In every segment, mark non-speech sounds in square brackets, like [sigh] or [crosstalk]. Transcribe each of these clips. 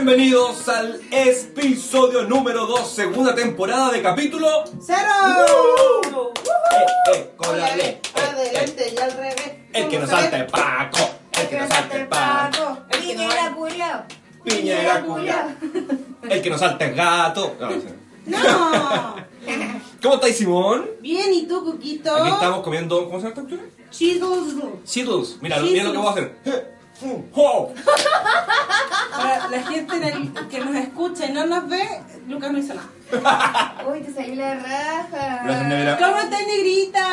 Bienvenidos al episodio número 2, segunda temporada de capítulo. ¡Cero! Eh, eh, con la ley, eh, Adelante y al revés. El que no salte el Paco, el que no salte el Paco, El que no Piñera culiao. Piñera culiao. el que no salte el gato. No, no sé. ¡No! [laughs] ¿Cómo estáis, Simón? Bien, ¿y tú, Cuquito? Aquí estamos comiendo. ¿Cómo se llama esta? Cheetos. Cheetos. Mira, mira lo que voy a hacer. Para la gente en el- que nos escucha y no nos ve, Lucas no hizo nada. [laughs] Uy, te salió la raja. Gracias, Negra. ¿Cómo estás, negrita?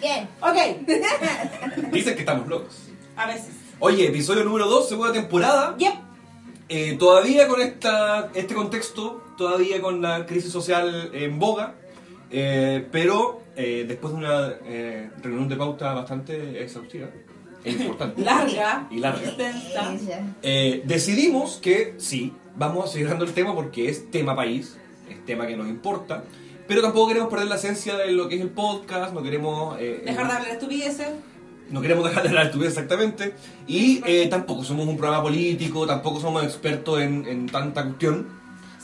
Bien. Ok. [laughs] Dicen que estamos locos. A veces. Oye, episodio número 2, segunda temporada. Yep. Eh, todavía con esta, este contexto, todavía con la crisis social en boga, eh, pero eh, después de una eh, reunión de pauta bastante exhaustiva e importante [laughs] Larga. y larga, eh, decidimos que sí, vamos a seguir dando el tema porque es tema país, es tema que nos importa, pero tampoco queremos perder la esencia de lo que es el podcast, no queremos... eh, Dejar de hablar estupideces. no queremos dejar de hablar de estupidez exactamente. Y eh, tampoco somos un programa político, tampoco somos expertos en, en tanta cuestión.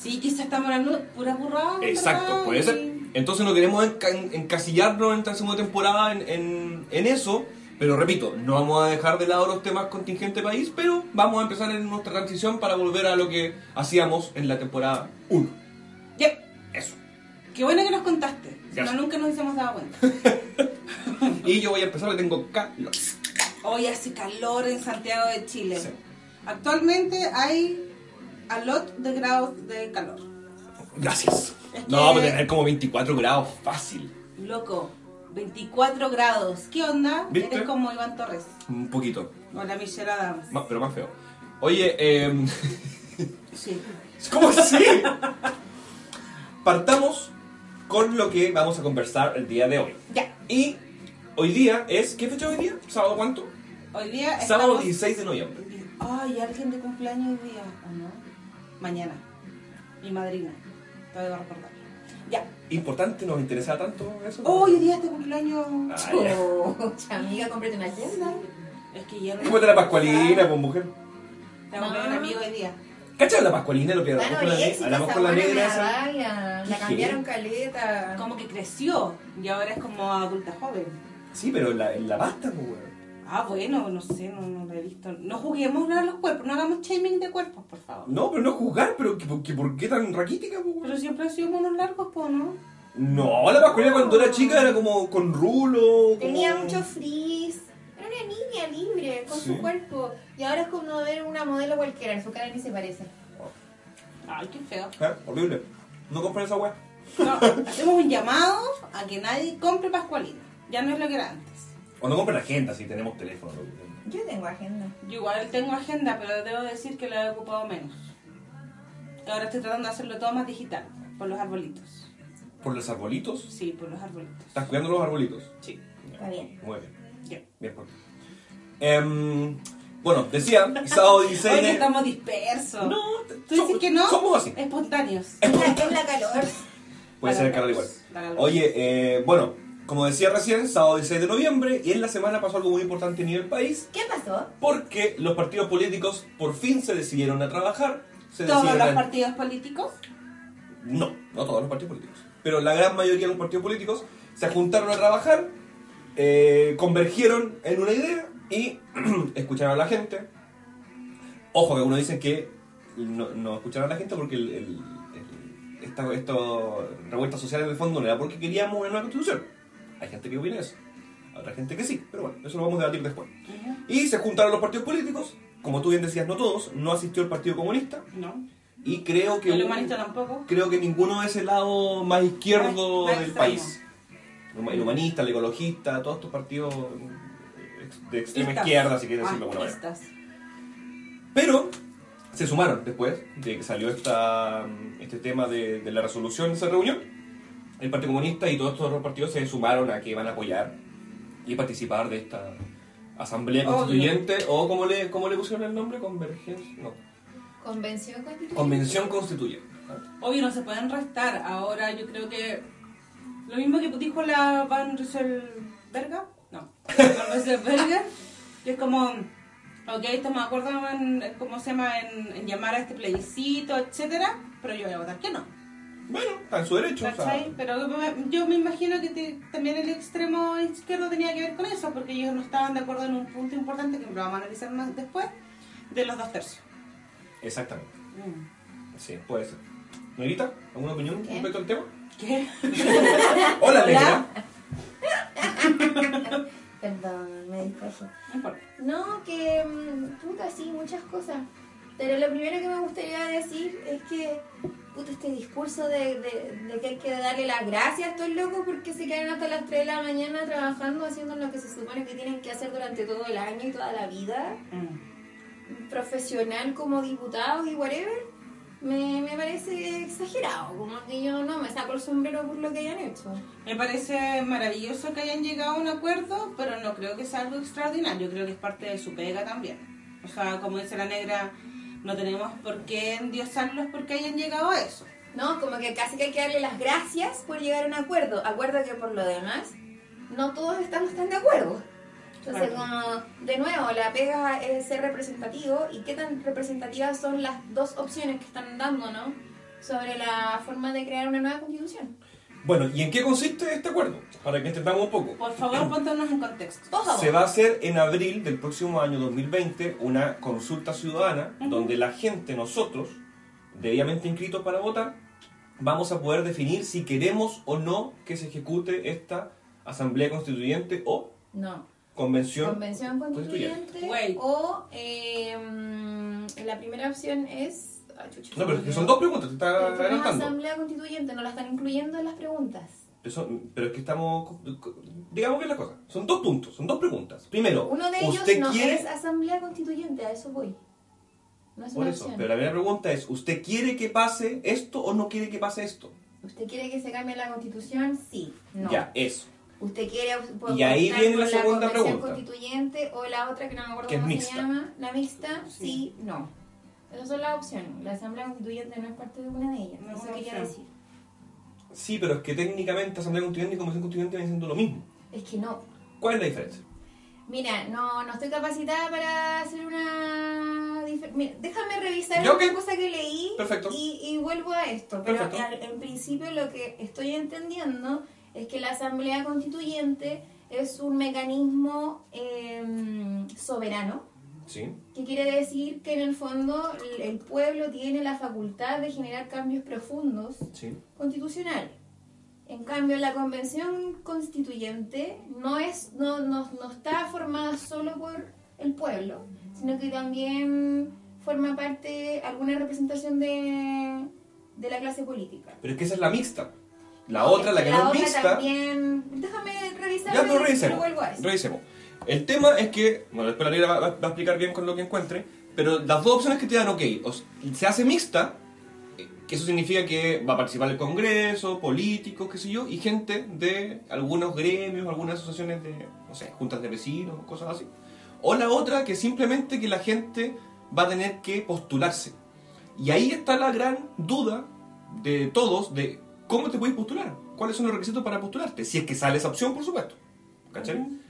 Sí, quizás estamos hablando pura burrada. Exacto, puede ser. Entonces no queremos enca- encasillarnos en esta segunda temporada en, en- en eso. Pero repito, no vamos a dejar de lado los temas contingente país, pero vamos a empezar en nuestra transición para volver a lo que hacíamos en la temporada 1. Yep. Eso. Qué bueno que nos contaste. Si no, nunca nos hubiésemos dado cuenta. [laughs] Y yo voy a empezar, le tengo calor. Hoy hace calor en Santiago de Chile. Sí. Actualmente hay a lot de grados de calor. Gracias. Es No, vamos a que- tener como 24 grados fácil. Loco, 24 grados. ¿Qué onda? ¿Viste? Eres como Iván Torres Un poquito. o la Michelle Adams. Más- pero más feo. Oye, eh, Sí. [laughs] ¿cómo así? Partamos con lo que vamos a conversar el día de hoy. Ya. Y hoy día es. ¿Qué fecha es hoy día? ¿Sábado cuánto? Hoy día Sábado estamos... 16 de noviembre. Ay, alguien de cumpleaños hoy día, ¿o no? Mañana. Mi madrina. Te voy a recordar. Ya. Importante, nos interesa tanto eso. Hoy día es tu cumpleaños. Ah. Chucha, [laughs] amiga, cómprate una agenda. Es que ya no. ¿Cómo te la Pascualina, pues mujer? Te voy a un amigo hoy día. ¿Cachai la Pascualina? Lo que La hablamos con la, hablamos con la negra. La cambiaron caleta. Como que creció y ahora es como adulta joven. Sí, pero en la, en la basta, pues, weón. Ah, bueno, no sé, no, no lo he visto. No juguemos a los cuerpos, no hagamos shaming de cuerpos, por favor. No, pero no juzgar, pero que, que- ¿por qué tan raquítica, pues, weón? Pero siempre han sido monos largos, po, ¿no? No, la Pascualina cuando era chica era como con rulo. como- Tenía mucho frizz. Era una niña libre con Sí. su cuerpo. Y ahora es como ver una modelo cualquiera. En su cara ni se parece. Ay, qué feo. ¿Eh? Horrible. No compren esa weá. No, hacemos un llamado a que nadie compre Pascualina. Ya no es lo que era antes. O no compren agenda si tenemos teléfono. ¿no? Yo tengo agenda. Yo igual tengo agenda, pero debo decir que la he ocupado menos. Ahora estoy tratando de hacerlo todo más digital, por los arbolitos. ¿Por los arbolitos? Sí, por los arbolitos. ¿Estás cuidando los arbolitos? Sí. Está bien. Muy bien. Ya. Bien, por. Em, bueno, decía, sábado [laughs] 16 Oye, de... estamos dispersos. No, ¿Tú dices que no? Somos así. Espontáneos. Es la, es la calor. Puede ser el calor igual. Oye, eh, bueno, como decía recién, sábado 16 de noviembre, y en la semana pasó algo muy importante a nivel país, ¿Qué pasó? porque los partidos políticos por fin se decidieron a trabajar. Se ¿Todos los a- partidos políticos? No, no todos los partidos políticos. Pero la gran mayoría de los partidos políticos se juntaron a trabajar, eh, convergieron en una idea y [clears throat] escucharon a la gente. Ojo, que algunos dicen que no, no escucharon a la gente porque el, el- el- esta, esta revuelta social en el fondo no era porque queríamos una nueva constitución. Hay gente que opina eso. Otra gente que sí, pero bueno, eso lo vamos a debatir después. Y se juntaron los partidos políticos, como tú bien decías, no todos, no asistió el Partido Comunista No. y creo que El humanista tampoco. creo que ninguno de ese lado más izquierdo Más- más del extremo. país. El humanista, el ecologista, todos estos partidos de extrema Istas. izquierda, si quieres Ah, decirlo de alguna manera. Pero se sumaron después de que salió esta, este tema de, de la resolución de esa reunión. El Partido Comunista y todos estos otros partidos se sumaron a que van a apoyar y participar de esta asamblea Obvio. constituyente o como le, cómo le pusieron el nombre, convergencia, no, Convención constituyente. convención constituyente. Obvio, no se pueden restar. Ahora yo creo que. Lo mismo que dijo la Van Rieselberga. No. Se verga, que es como, ok, estamos de acuerdo en, en ¿cómo se llama?, en, en llamar a este plebiscito, etcétera, pero yo voy a votar que no. Bueno, está en su derecho. o. Pero yo me imagino que te- también el extremo izquierdo tenía que ver con eso, porque ellos no estaban de acuerdo en un punto importante que lo vamos a analizar más después, de los dos tercios. Exactamente. Mm. Sí, puede ser. Negrita, ¿alguna opinión ¿Qué? respecto al tema? ¿Qué? [laughs] Hola. Negra. [laughs] Perdón, me distraje. No importa. No, que mm, puta, sí, muchas cosas. Pero lo primero que me gustaría decir es que, puta, este discurso de, de, de que hay que darle las gracias a estos locos porque se quedan hasta las 3 de la mañana trabajando, haciendo lo que se supone que tienen que hacer durante todo el año y toda la vida, Mm. profesional como diputados y whatever, me, me parece exagerado. Como que yo no me saco el sombrero por lo que hayan hecho. Me parece maravilloso que hayan llegado a un acuerdo, pero no creo que sea algo extraordinario, creo que es parte de su pega también. O sea, como dice la negra, no tenemos por qué endiosarlos porque hayan llegado a eso. ¿no? Como que casi que hay que darle las gracias por llegar a un acuerdo. Acuerdo que por lo demás, no todos estamos tan de acuerdo. Entonces, Claro. como, de nuevo, la pega es ser representativo y qué tan representativas son las dos opciones que están dando, ¿no? Sobre la forma de crear una nueva constitución. Bueno, ¿y en qué consiste este acuerdo? Para que entendamos un poco. Por favor, póntanos en contexto. Por favor. Se va a hacer en abril del próximo año 2020 una consulta ciudadana donde la gente, nosotros, debidamente inscritos para votar, vamos a poder definir si queremos o no que se ejecute esta asamblea constituyente o No. convención. Convención constituyente o eh, la primera opción es... ah, chucha, No, pero es que son dos preguntas, te está Pero una adelantando. asamblea constituyente, no la están incluyendo en las preguntas. Eso- pero es que estamos. Digamos bien la cosa. Son dos puntos, son dos preguntas. Primero, Uno de ellos ¿usted no quiere.? es asamblea constituyente, a eso voy. No es Por una eso, opción. pero la primera pregunta es: ¿usted quiere que pase esto o no quiere que pase esto? ¿Usted quiere que se cambie la constitución? Sí. No. Ya, eso. ¿Usted quiere Y ahí viene la segunda convención pregunta. constituyente o la otra que no me acuerdo Que es cómo mixta. se llama? ¿La mixta? Sí. Sí, no. Esas son las opciones. La asamblea constituyente no es parte de una de ellas. No es eso quería decir. Sí, pero es que técnicamente Asamblea Constituyente y Convención Constituyente vienen siendo lo mismo. Es que no. ¿Cuál es la diferencia? Mira, no, no estoy capacitada para hacer una... Mira, déjame revisar una ok. cosa que leí Perfecto. Y, y vuelvo a esto. Pero Perfecto. en principio lo que estoy entendiendo es que la Asamblea Constituyente es un mecanismo eh, soberano, Sí. que quiere decir que en el fondo el- pueblo tiene la facultad de generar cambios profundos Sí. constitucional. En cambio, la convención constituyente no, es, no, no, no está formada solo por el pueblo, sino que también forma parte alguna representación de, de la clase política. Pero es que esa es la mixta. La otra, la que no es mixta. también... Déjame revisar Ya, pero y revisemos. Revisemos. El tema es que, bueno, después la negra va, a explicar bien con lo que encuentre, pero las dos opciones que te dan, ok, se hace mixta, que eso significa que va a participar el Congreso, políticos, qué sé yo, y gente de algunos gremios, algunas asociaciones de, no sé, juntas de vecinos, cosas así. O la otra, que simplemente que la gente va a tener que postularse. Y ahí está la gran duda de todos de cómo te puedes postular, cuáles son los requisitos para postularte, si es que sale esa opción, por supuesto. ¿Cachai?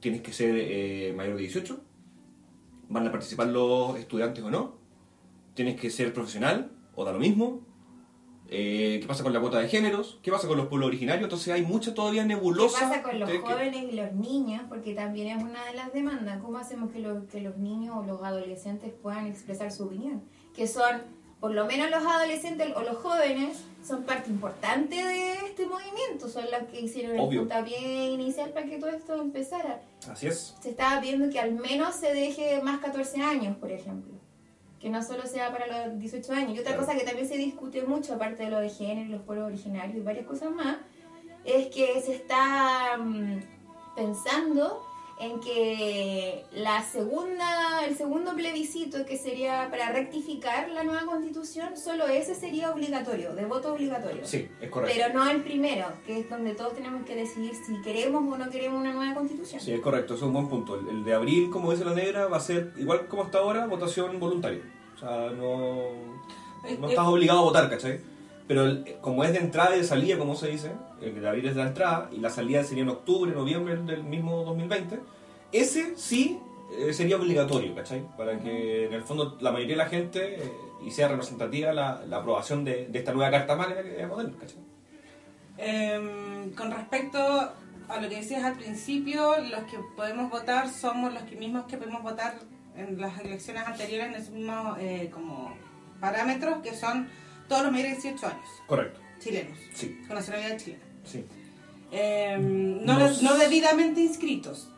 Tienes que ser eh, mayor de 18, van a participar los estudiantes o no, tienes que ser profesional o da lo mismo, Eh, qué pasa con la cuota de géneros, qué pasa con los pueblos originarios, entonces hay mucha todavía ¿Qué nebulosa. pasa con los que- jóvenes y los niños? Porque también es una de las demandas. ¿Cómo hacemos que, lo- que los niños o los adolescentes puedan expresar su opinión? Que son, por lo menos los adolescentes o los jóvenes, son parte importante de este movimiento. Son los que hicieron Obvio. el puntapié inicial para que todo esto empezara. Así es. Se estaba viendo que al menos se deje más 14 años, por ejemplo. Que no solo sea para los 18 años. Y otra Claro. cosa que también se discute mucho, aparte de lo de género, los pueblos originarios y varias cosas más, es que se está mm, pensando en que la segunda, el segundo plebiscito que sería para rectificar la nueva constitución, solo ese sería obligatorio, de voto obligatorio. Sí, es correcto. Pero no el primero, que es donde todos tenemos que decidir si queremos o no queremos una nueva constitución. Sí, es correcto, eso es un buen punto. El, el de abril, como dice la negra, va a ser igual como hasta ahora, votación voluntaria. O sea, no, no estás obligado a votar, ¿cachai? Pero el- como es de entrada y de salida, como se dice, el de abril es de la entrada y la salida sería en octubre, noviembre del mismo 2020, ese sí eh, sería obligatorio, ¿cachai? Para que en el fondo la mayoría de la gente eh, y sea representativa la, la aprobación de, de esta nueva Carta Magna que es moderna, ¿cachai? Em, con respecto a lo que decías al principio, los que podemos votar somos los que mismos que podemos votar en las elecciones anteriores en esos mismos eh, como parámetros, que son todos los mayores de 18 años, Correcto. chilenos, Sí, con nacionalidad chilena. sí. Em, no, Nos- no debidamente inscritos,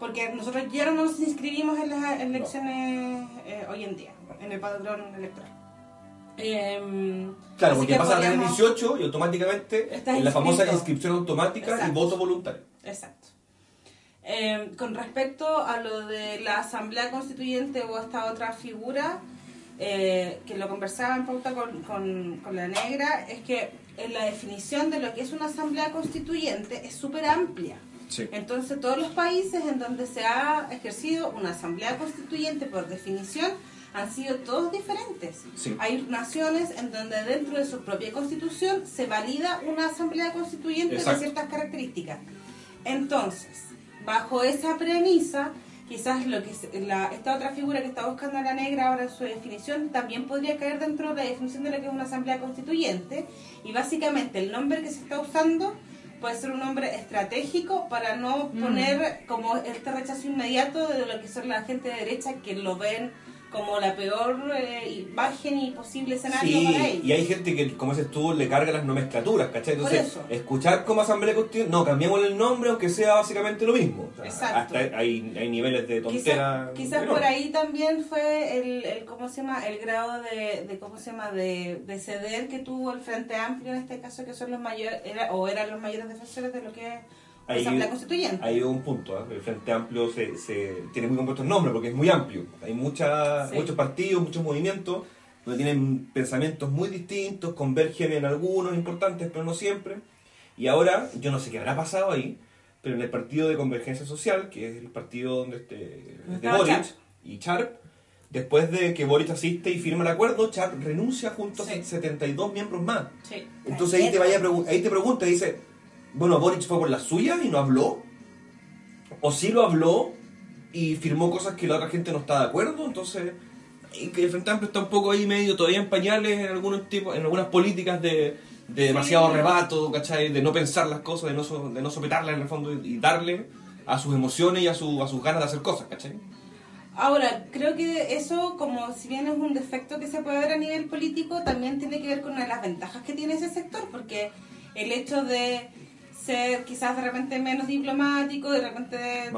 porque nosotros ya no nos inscribimos en las elecciones eh, hoy en día, en el padrón electoral. Em, Claro, porque que pasa a tener podríamos- 18 y automáticamente en la famosa inscripción automática y voto voluntario. Exacto. Eh, con respecto a lo de la Asamblea Constituyente o esta otra figura, eh, que lo conversaba en pauta con, con- con la negra, es que en la definición de lo que es una Asamblea Constituyente es súper amplia. Sí. Entonces, todos los países en donde se ha ejercido una Asamblea Constituyente, por definición, han sido todos diferentes. Sí. Hay naciones en donde dentro de su propia constitución se valida una Asamblea Constituyente Exacto. de ciertas características. Entonces, bajo esa premisa, quizás lo que se- la- esta otra figura que está buscando la negra ahora en su definición también podría caer dentro de la definición de lo que es una asamblea constituyente y básicamente el nombre que se está usando puede ser un nombre estratégico para no Mm. poner como este rechazo inmediato de lo que son la gente de derecha que lo ven como la peor eh, imagen y posible escenario para Sí, ellos. y hay gente que, como dices tú, le carga las nomenclaturas, ¿cachai? Por Entonces, eso. escuchar como asamblea constituyente, no, cambiamos el nombre aunque sea básicamente lo mismo. O sea, Exacto. Hasta hay, hay niveles de tontera. Quizás por ahí también fue el, el cómo se llama el grado de, de cómo se llama de, de ceder que tuvo el Frente Amplio en este caso que son los mayores era, o eran los mayores defensores de lo que es Ahí- Asamblea Constituyente. Hay un punto, ¿eh? el Frente Amplio se, se- tiene muy compuestos nombres porque es muy amplio. Hay mucha, Sí. muchos partidos, muchos movimientos, donde tienen pensamientos muy distintos, convergen en algunos importantes, pero no siempre. Y ahora, yo no sé qué habrá pasado ahí, pero en el partido de Convergencia Social, que es el partido donde este, de Boric y Charp, después de que Boric asiste y firma el acuerdo, Charp renuncia junto Sí. a 72 miembros más. Sí. Entonces ahí te, vaya ahí te pregunta, dice, bueno, Boric fue por la suya y no habló. O sí lo habló y firmó cosas que la otra gente no está de acuerdo. Entonces, y que el Frente Amplio está un poco ahí medio todavía en pañales en algunos tipos, en algunas políticas de, de demasiado rebato, ¿cachai? De no pensar las cosas, de no, so- de no sopetarlas en el fondo y, y darle a sus emociones y a, su, a sus ganas de hacer cosas, ¿cachai? Ahora, creo que eso, como si bien es un defecto que se puede ver a nivel político, también tiene que ver con una de las ventajas que tiene ese sector, porque el hecho de ser quizás de repente menos diplomático, de repente,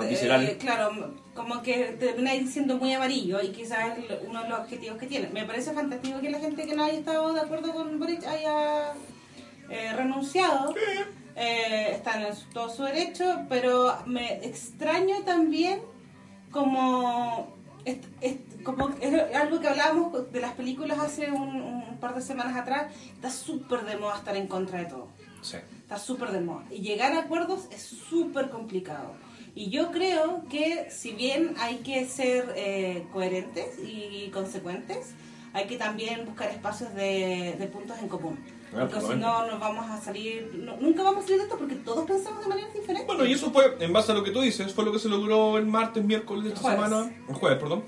eh, claro, como que termina siendo muy amarillo y quizás es uno de los objetivos que tiene. Me parece fantástico que la gente que no haya estado de acuerdo con Boric haya eh, renunciado. Eh, están en su- todo su derecho, pero me extraño también como es, es- como es algo que hablábamos de las películas hace un, un par de semanas atrás, está súper de moda estar en contra de todo. Sí. Está súper de moda. Y llegar a acuerdos es súper complicado. Y yo creo que si bien hay que ser eh, coherentes y consecuentes, hay que también buscar espacios de, de puntos en común. Ah, Porque si no, nos vamos a salir, no- nunca vamos a salir de esto porque todos pensamos de manera diferente. Bueno, y eso fue, en base a lo que tú dices, fue lo que se logró el martes, miércoles de esta Jueves. semana, el jueves, perdón,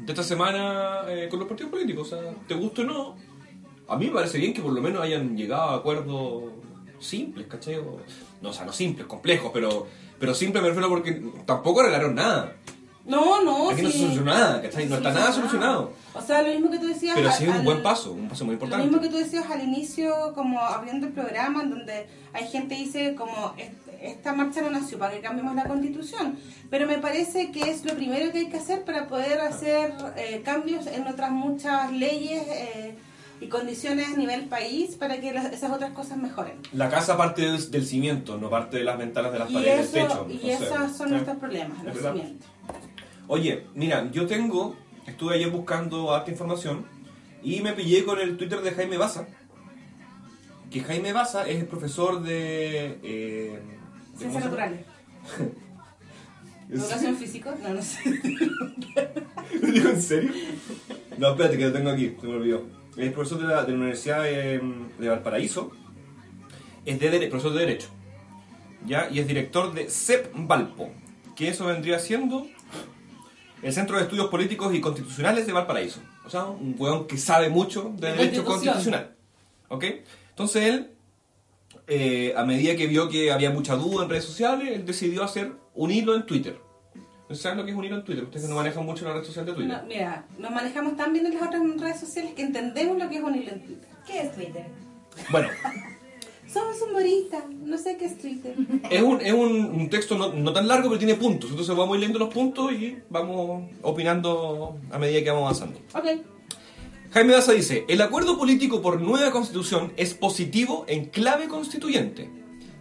de esta semana eh, con los partidos políticos. O sea, te guste o no, a mí me parece bien que por lo menos hayan llegado a acuerdos simples, ¿cachai? O- no, o sea, no simples, complejos, pero, pero simples me refiero porque tampoco arreglaron nada. No, no, Aquí no se sí. solucionó nada, ¿cachai? No está nada solucionado. O sea, lo mismo que tú decías. Pero sí es al- un buen paso, un paso muy Lo importante. mismo que tú decías al inicio, como abriendo el programa, en donde hay gente que dice como "Est- esta marcha no nació para que cambiemos la constitución, pero me parece que es lo primero que hay que hacer para poder hacer eh, cambios en otras muchas leyes eh, y condiciones a nivel país para que las- esas otras cosas mejoren. La casa parte del, del cimiento, no parte de las ventanas de las Y, paredes eso, del techo. y esos son ¿sí? nuestros problemas, los cimientos. Oye, mira, yo tengo, estuve ayer buscando harta información y me pillé con el Twitter de Jaime Baza. Que Jaime Baza es el profesor de... Eh, de- Ciencias naturales. [laughs] ¿Educación física? No, no sé. [laughs] ¿Lo digo en serio? No, espérate que lo tengo aquí, se me olvidó. Es profesor de la, de la Universidad de, de Valparaíso, es de profesor de Derecho, ¿ya? Y es director de CEP Valpo, que eso vendría siendo el Centro de Estudios Políticos y Constitucionales de Valparaíso. O sea, un weón que sabe mucho de De derecho constitucional. ¿Ok? Entonces él, eh, a medida que vio que había mucha duda en redes sociales, él decidió hacer un hilo en Twitter. ¿Saben lo que es un hilo en Twitter? Ustedes que no manejan mucho la red social de Twitter. No, mira, nos manejamos tan bien en las otras redes sociales que entendemos lo que es un hilo en Twitter. ¿Qué es Twitter? Bueno, [laughs] Somos humoristas, no sé qué es Twitter. es un, es un, un texto no, no tan largo, pero tiene puntos. Entonces vamos leyendo los puntos y vamos opinando a medida que vamos avanzando. ok. Jaime Daza dice, el acuerdo político por nueva constitución es positivo en clave constituyente.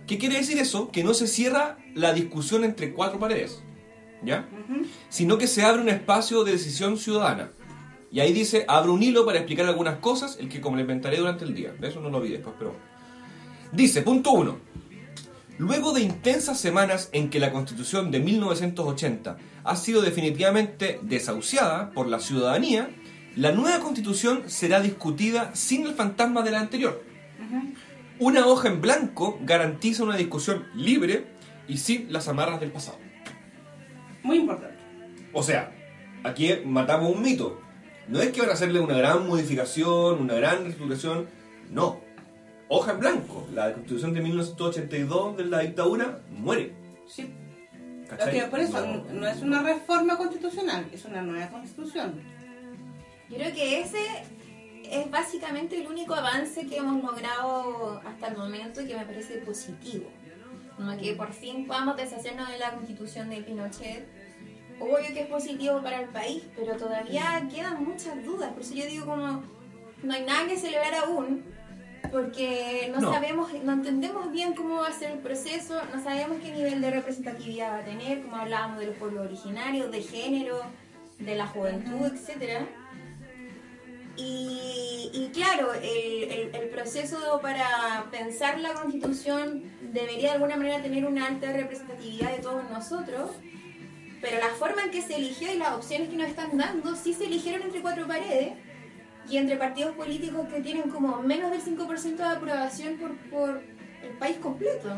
¿Qué quiere decir eso? Que no se cierra la discusión entre cuatro paredes, ¿ya? Sino que se abre un espacio de decisión ciudadana. Y ahí dice, abre un hilo para explicar algunas cosas, el que complementaré durante el día. De eso no lo vi después, pero... Dice, punto uno. Luego de intensas semanas en que la constitución de 1980 ha sido definitivamente desahuciada por la ciudadanía, la nueva constitución será discutida sin el fantasma de la anterior. Una hoja en blanco garantiza una discusión libre y sin las amarras del pasado. Muy importante. O sea, aquí matamos un mito. No es que van a hacerle una gran modificación, una gran reestructuración. No. Hoja en blanco. La constitución de 1982 de la dictadura muere. Sí. ¿Cachai? Ok, por eso No. no. es una reforma constitucional, es una nueva constitución. Yo creo que ese es básicamente el único avance que hemos logrado hasta el momento y que me parece positivo. Como que por fin podamos deshacernos de la constitución de Pinochet. Obvio que es positivo para el país, pero todavía quedan muchas dudas. Por eso yo digo como no hay nada que celebrar aún, porque no, No. sabemos, no entendemos bien cómo va a ser el proceso, no sabemos qué nivel de representatividad va a tener, como hablábamos de los pueblos originarios, de género, de la juventud, etcétera. Y, y claro, el, el- el proceso para pensar la constitución debería de alguna manera tener una alta representatividad de todos nosotros, pero la forma en que se eligió y las opciones que nos están dando sí se eligieron entre cuatro paredes y entre partidos políticos que tienen como menos del 5% de aprobación por, por el país completo.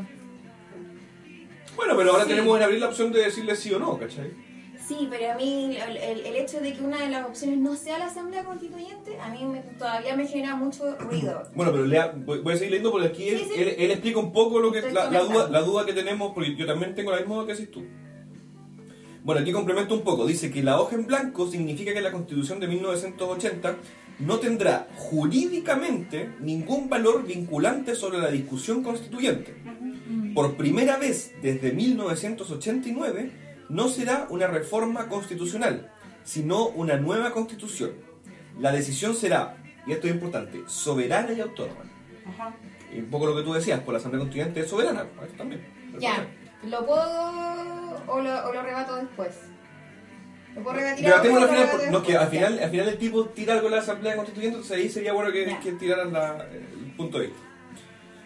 Bueno, pero ahora Sí. tenemos en abril la opción de decirle sí o no, ¿cachai? Sí, pero a mí el, el- el hecho de que una de las opciones no sea la Asamblea Constituyente, a mí me- todavía me genera mucho ruido. [clears throat] Bueno, pero lea- voy, voy a seguir leyendo porque aquí él, Sí, sí. él- él explica un poco lo que la, la duda, la duda que tenemos, porque yo también tengo la misma duda que haces tú. Bueno, aquí complemento un poco. Dice que la hoja en blanco significa que la constitución de 1980 no tendrá jurídicamente ningún valor vinculante sobre la discusión constituyente. Por primera vez desde 1989 no será una reforma constitucional, sino una nueva constitución. La decisión será, y esto es importante, soberana y autónoma. Ajá. Y un poco lo que tú decías, por la Asamblea Constituyente es soberana, pues, también. Ya, ¿lo puedo o lo, o lo rebato después? ¿Lo puedo Debatémoslo al final, por- no, que al final, al final el tipo tira algo en la Asamblea Constituyente, entonces ahí sería bueno que, Ya. que tiraran la- el punto de vista.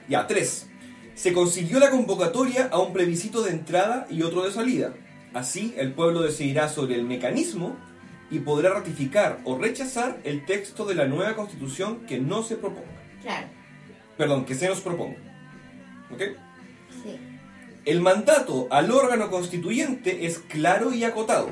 Ya, tres. Se consiguió la convocatoria a un plebiscito de entrada y otro de salida. Así, el pueblo decidirá sobre el mecanismo y podrá ratificar o rechazar el texto de la nueva constitución que no se proponga. Claro, Perdón, que se nos proponga. ¿Ok? sí. El mandato al órgano constituyente es claro y acotado.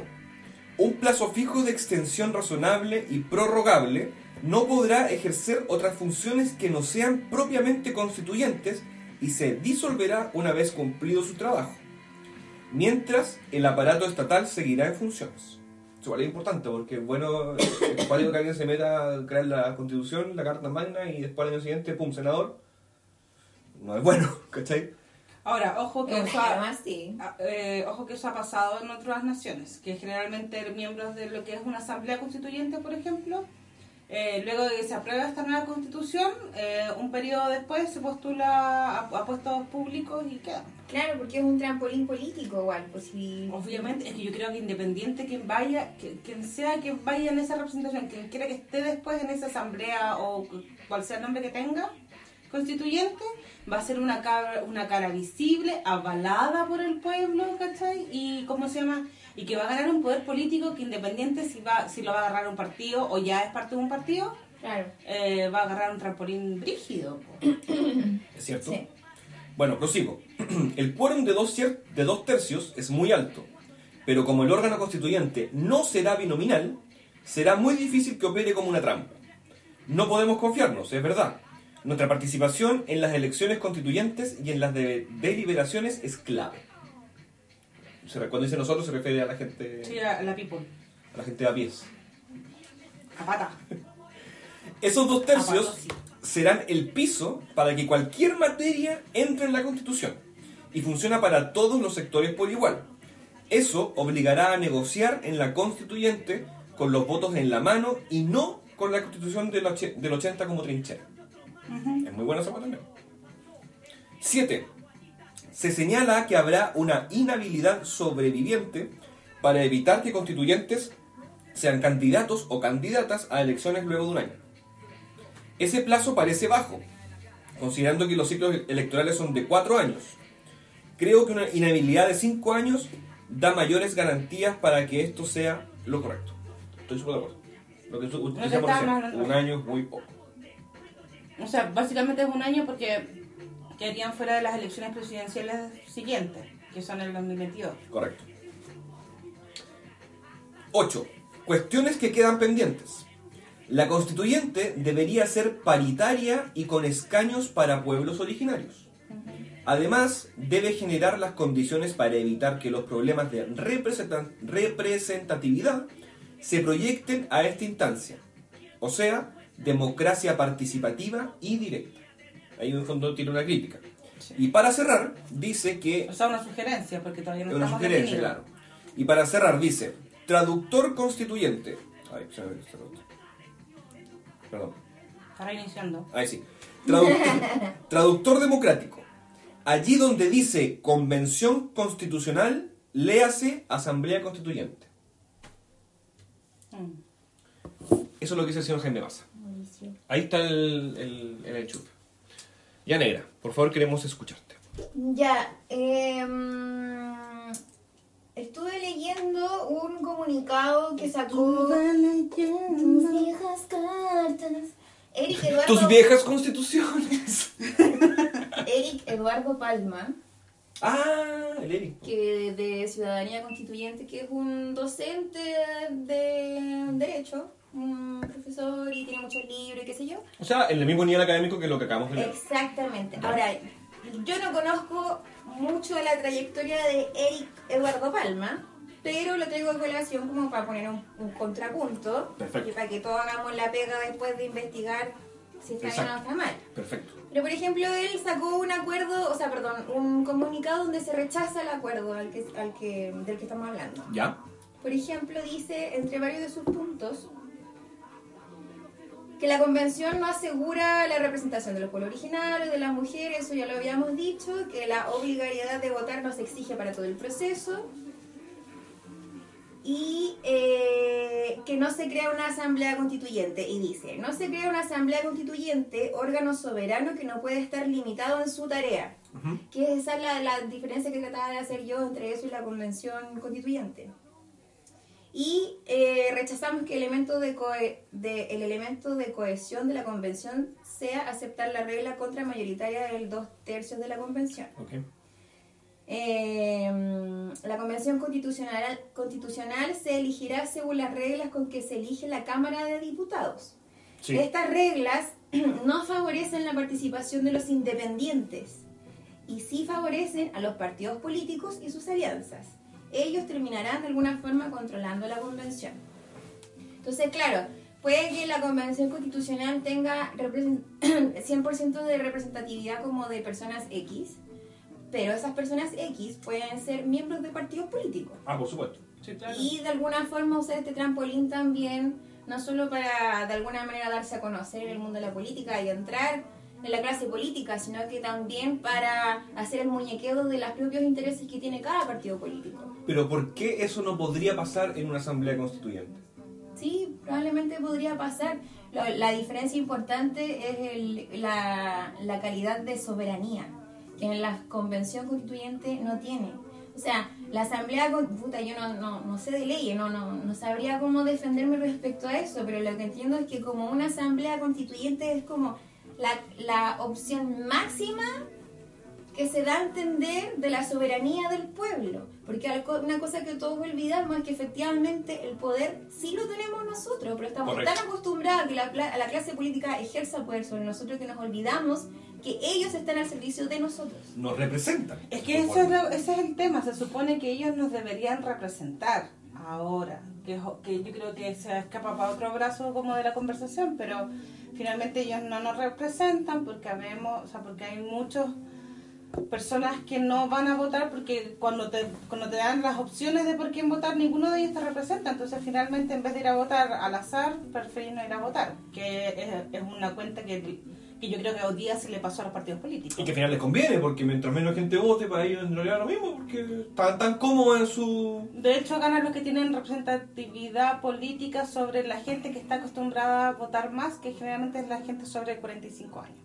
Un plazo fijo de extensión razonable y prorrogable no podrá ejercer otras funciones que no sean propiamente constituyentes y se disolverá una vez cumplido su trabajo. Mientras el aparato estatal seguirá en funciones. Eso igual es importante porque bueno, es que alguien se meta a crear la constitución, la carta magna y después al año siguiente, pum, senador. No es bueno, [laughs] ¿cachai? Ahora, ojo que año ha, sí. eh, ojo que eso ha pasado en otras naciones, que generalmente miembros de lo que es una asamblea constituyente, por ejemplo, eh, luego de que se aprueba esta nueva constitución, eh, un periodo después se postula a, a puestos públicos y queda. Claro, porque es un trampolín político igual, pues si... Obviamente, es que yo creo que independiente quien vaya, que- quien sea que vaya en esa representación, quien quiera que esté después en esa asamblea o cual sea el nombre que tenga, constituyente, va a ser una cara, una cara visible, avalada por el pueblo, ¿cachai? Y cómo se llama, y que va a ganar un poder político que independiente si va, si lo va a agarrar un partido o ya es parte de un partido, Claro. eh, va a agarrar un trampolín brígido. po. [coughs] ¿Es cierto? Sí. Bueno, prosigo. [clears throat] El quórum de dos, de dos tercios es muy alto, pero como el órgano constituyente no será binominal, será muy difícil que opere como una trampa. No podemos confiarnos, es verdad. Nuestra participación en las elecciones constituyentes y en las de- deliberaciones es clave. Cuando dice nosotros se refiere a la gente, Sí, la, la people. a la gente de a pies. A pata. [laughs] Esos dos tercios sí. serán el piso para que cualquier materia entre en la Constitución y funciona para todos los sectores por igual. Eso obligará a negociar en la Constituyente con los votos en la mano y no con la Constitución del, och- del 80 como trinchera. Es muy buena esa también. 7. Se señala que habrá una inhabilidad sobreviviente para evitar que constituyentes sean candidatos o candidatas a elecciones luego de un año. Ese plazo parece bajo, considerando que los ciclos electorales son de cuatro años. Creo que una inhabilidad de cinco años da mayores garantías para que esto sea lo correcto. Estoy súper de acuerdo. Lo que tú- No hablando. un año es muy poco. O sea, básicamente es un año porque quedarían fuera de las elecciones presidenciales siguientes, que son el 2022. Correcto. 8. Cuestiones que quedan pendientes. La constituyente debería ser paritaria y con escaños para pueblos originarios. Además, debe generar las condiciones para evitar que los problemas de representatividad se proyecten a esta instancia. O sea, democracia participativa y directa. Ahí en el fondo tiene una crítica. Y para cerrar, dice que O sea, una sugerencia, porque todavía no es una estamos sugerencia, definidos. claro. Y para cerrar, dice, traductor constituyente. Ay, se me. Perdón. Está reiniciando. Ahí sí. Traductor, [laughs] traductor democrático. Allí donde dice convención constitucional, léase asamblea constituyente. Mm. Eso es lo que dice el señor Jaime Baza. Ahí está el, el, el enchufe. Ya negra, por favor queremos escucharte. Ya, em, estuve leyendo un comunicado que sacó tus viejas cartas. Eric [laughs] Eduardo, Tus viejas constituciones. [laughs] Eric Eduardo Palma, Ah, el Eric. que de Ciudadanía Constituyente, que es un docente de Derecho, un profesor y tiene muchos libros y qué sé yo. O sea, en el mismo nivel académico que lo que acabamos de leer. Exactamente. Ahora, yo no conozco mucho de la trayectoria de Eric Eduardo Palma, pero lo traigo a colación como para poner un, un contrapunto Perfecto. y para que todos hagamos la pega después de investigar si está bien o no está mal. Perfecto. Pero, por ejemplo, él sacó un acuerdo, o sea, perdón, un comunicado donde se rechaza el acuerdo al que, al que, del que estamos hablando. ¿Ya? Por ejemplo, dice, entre varios de sus puntos, que la convención no asegura la representación de los pueblos originarios, de las mujeres, eso ya lo habíamos dicho, que la obligatoriedad de votar no se exige para todo el proceso, y eh, que no se crea una asamblea constituyente. Y dice, no se crea una asamblea constituyente, órgano soberano que no puede estar limitado en su tarea. Que esa es la, la diferencia que trataba de hacer yo entre eso y la convención constituyente. Y eh, rechazamos que elemento de cohe- de- el elemento de cohesión de la convención sea aceptar la regla contra mayoritaria del dos tercios de la convención. Eh, la convención constitucional, constitucional se elegirá según las reglas con que se elige la Cámara de Diputados. Sí. Estas reglas [clears throat] no favorecen la participación de los independientes y sí favorecen a los partidos políticos y sus alianzas. Ellos terminarán de alguna forma controlando la convención. Entonces, claro, puede que la convención constitucional tenga represen- 100% [clears throat] de representatividad como de personas X, pero esas personas X pueden ser miembros de partidos políticos. Ah, por supuesto. Sí, claro. Y de alguna forma usar este trampolín también, no solo para de alguna manera darse a conocer en el mundo de la política y entrar en la clase política, sino que también para hacer el muñequeo de los propios intereses que tiene cada partido político. Pero ¿por qué eso no podría pasar en una asamblea constituyente? Sí, probablemente podría pasar. Lo- la diferencia importante es el- la, la calidad de soberanía, que en la convención constituyente no tiene. O sea, La asamblea, puta, yo no, no, no sé de leyes, no, no, no sabría cómo defenderme respecto a eso, pero lo que entiendo es que como una asamblea constituyente es como la, la opción máxima que se da a entender de la soberanía del pueblo. Porque una cosa que todos olvidamos es que efectivamente el poder sí lo tenemos nosotros, pero estamos Correcto. tan acostumbrados a que la, a la clase política ejerza poder sobre nosotros que nos olvidamos que ellos están al servicio de nosotros. Nos representan. Es que eso es lo- ese es el tema, se supone que ellos nos deberían representar ahora, que, que yo creo que se escapa para otro brazo como de la conversación, pero finalmente ellos no nos representan porque habemos, o sea, porque hay muchas personas que no van a votar porque cuando te, cuando te dan las opciones de por quién votar, ninguno de ellos te representa, entonces finalmente en vez de ir a votar al azar, preferís no ir a votar, que es, es una cuenta que, que yo creo que hoy día se le pasó a los partidos políticos. Y que al final les conviene, porque mientras menos gente vote, para ellos en realidad lo mismo, porque están tan cómodos en su... De hecho, ganan los que tienen representatividad política sobre la gente que está acostumbrada a votar más, que generalmente es la gente sobre 45 años.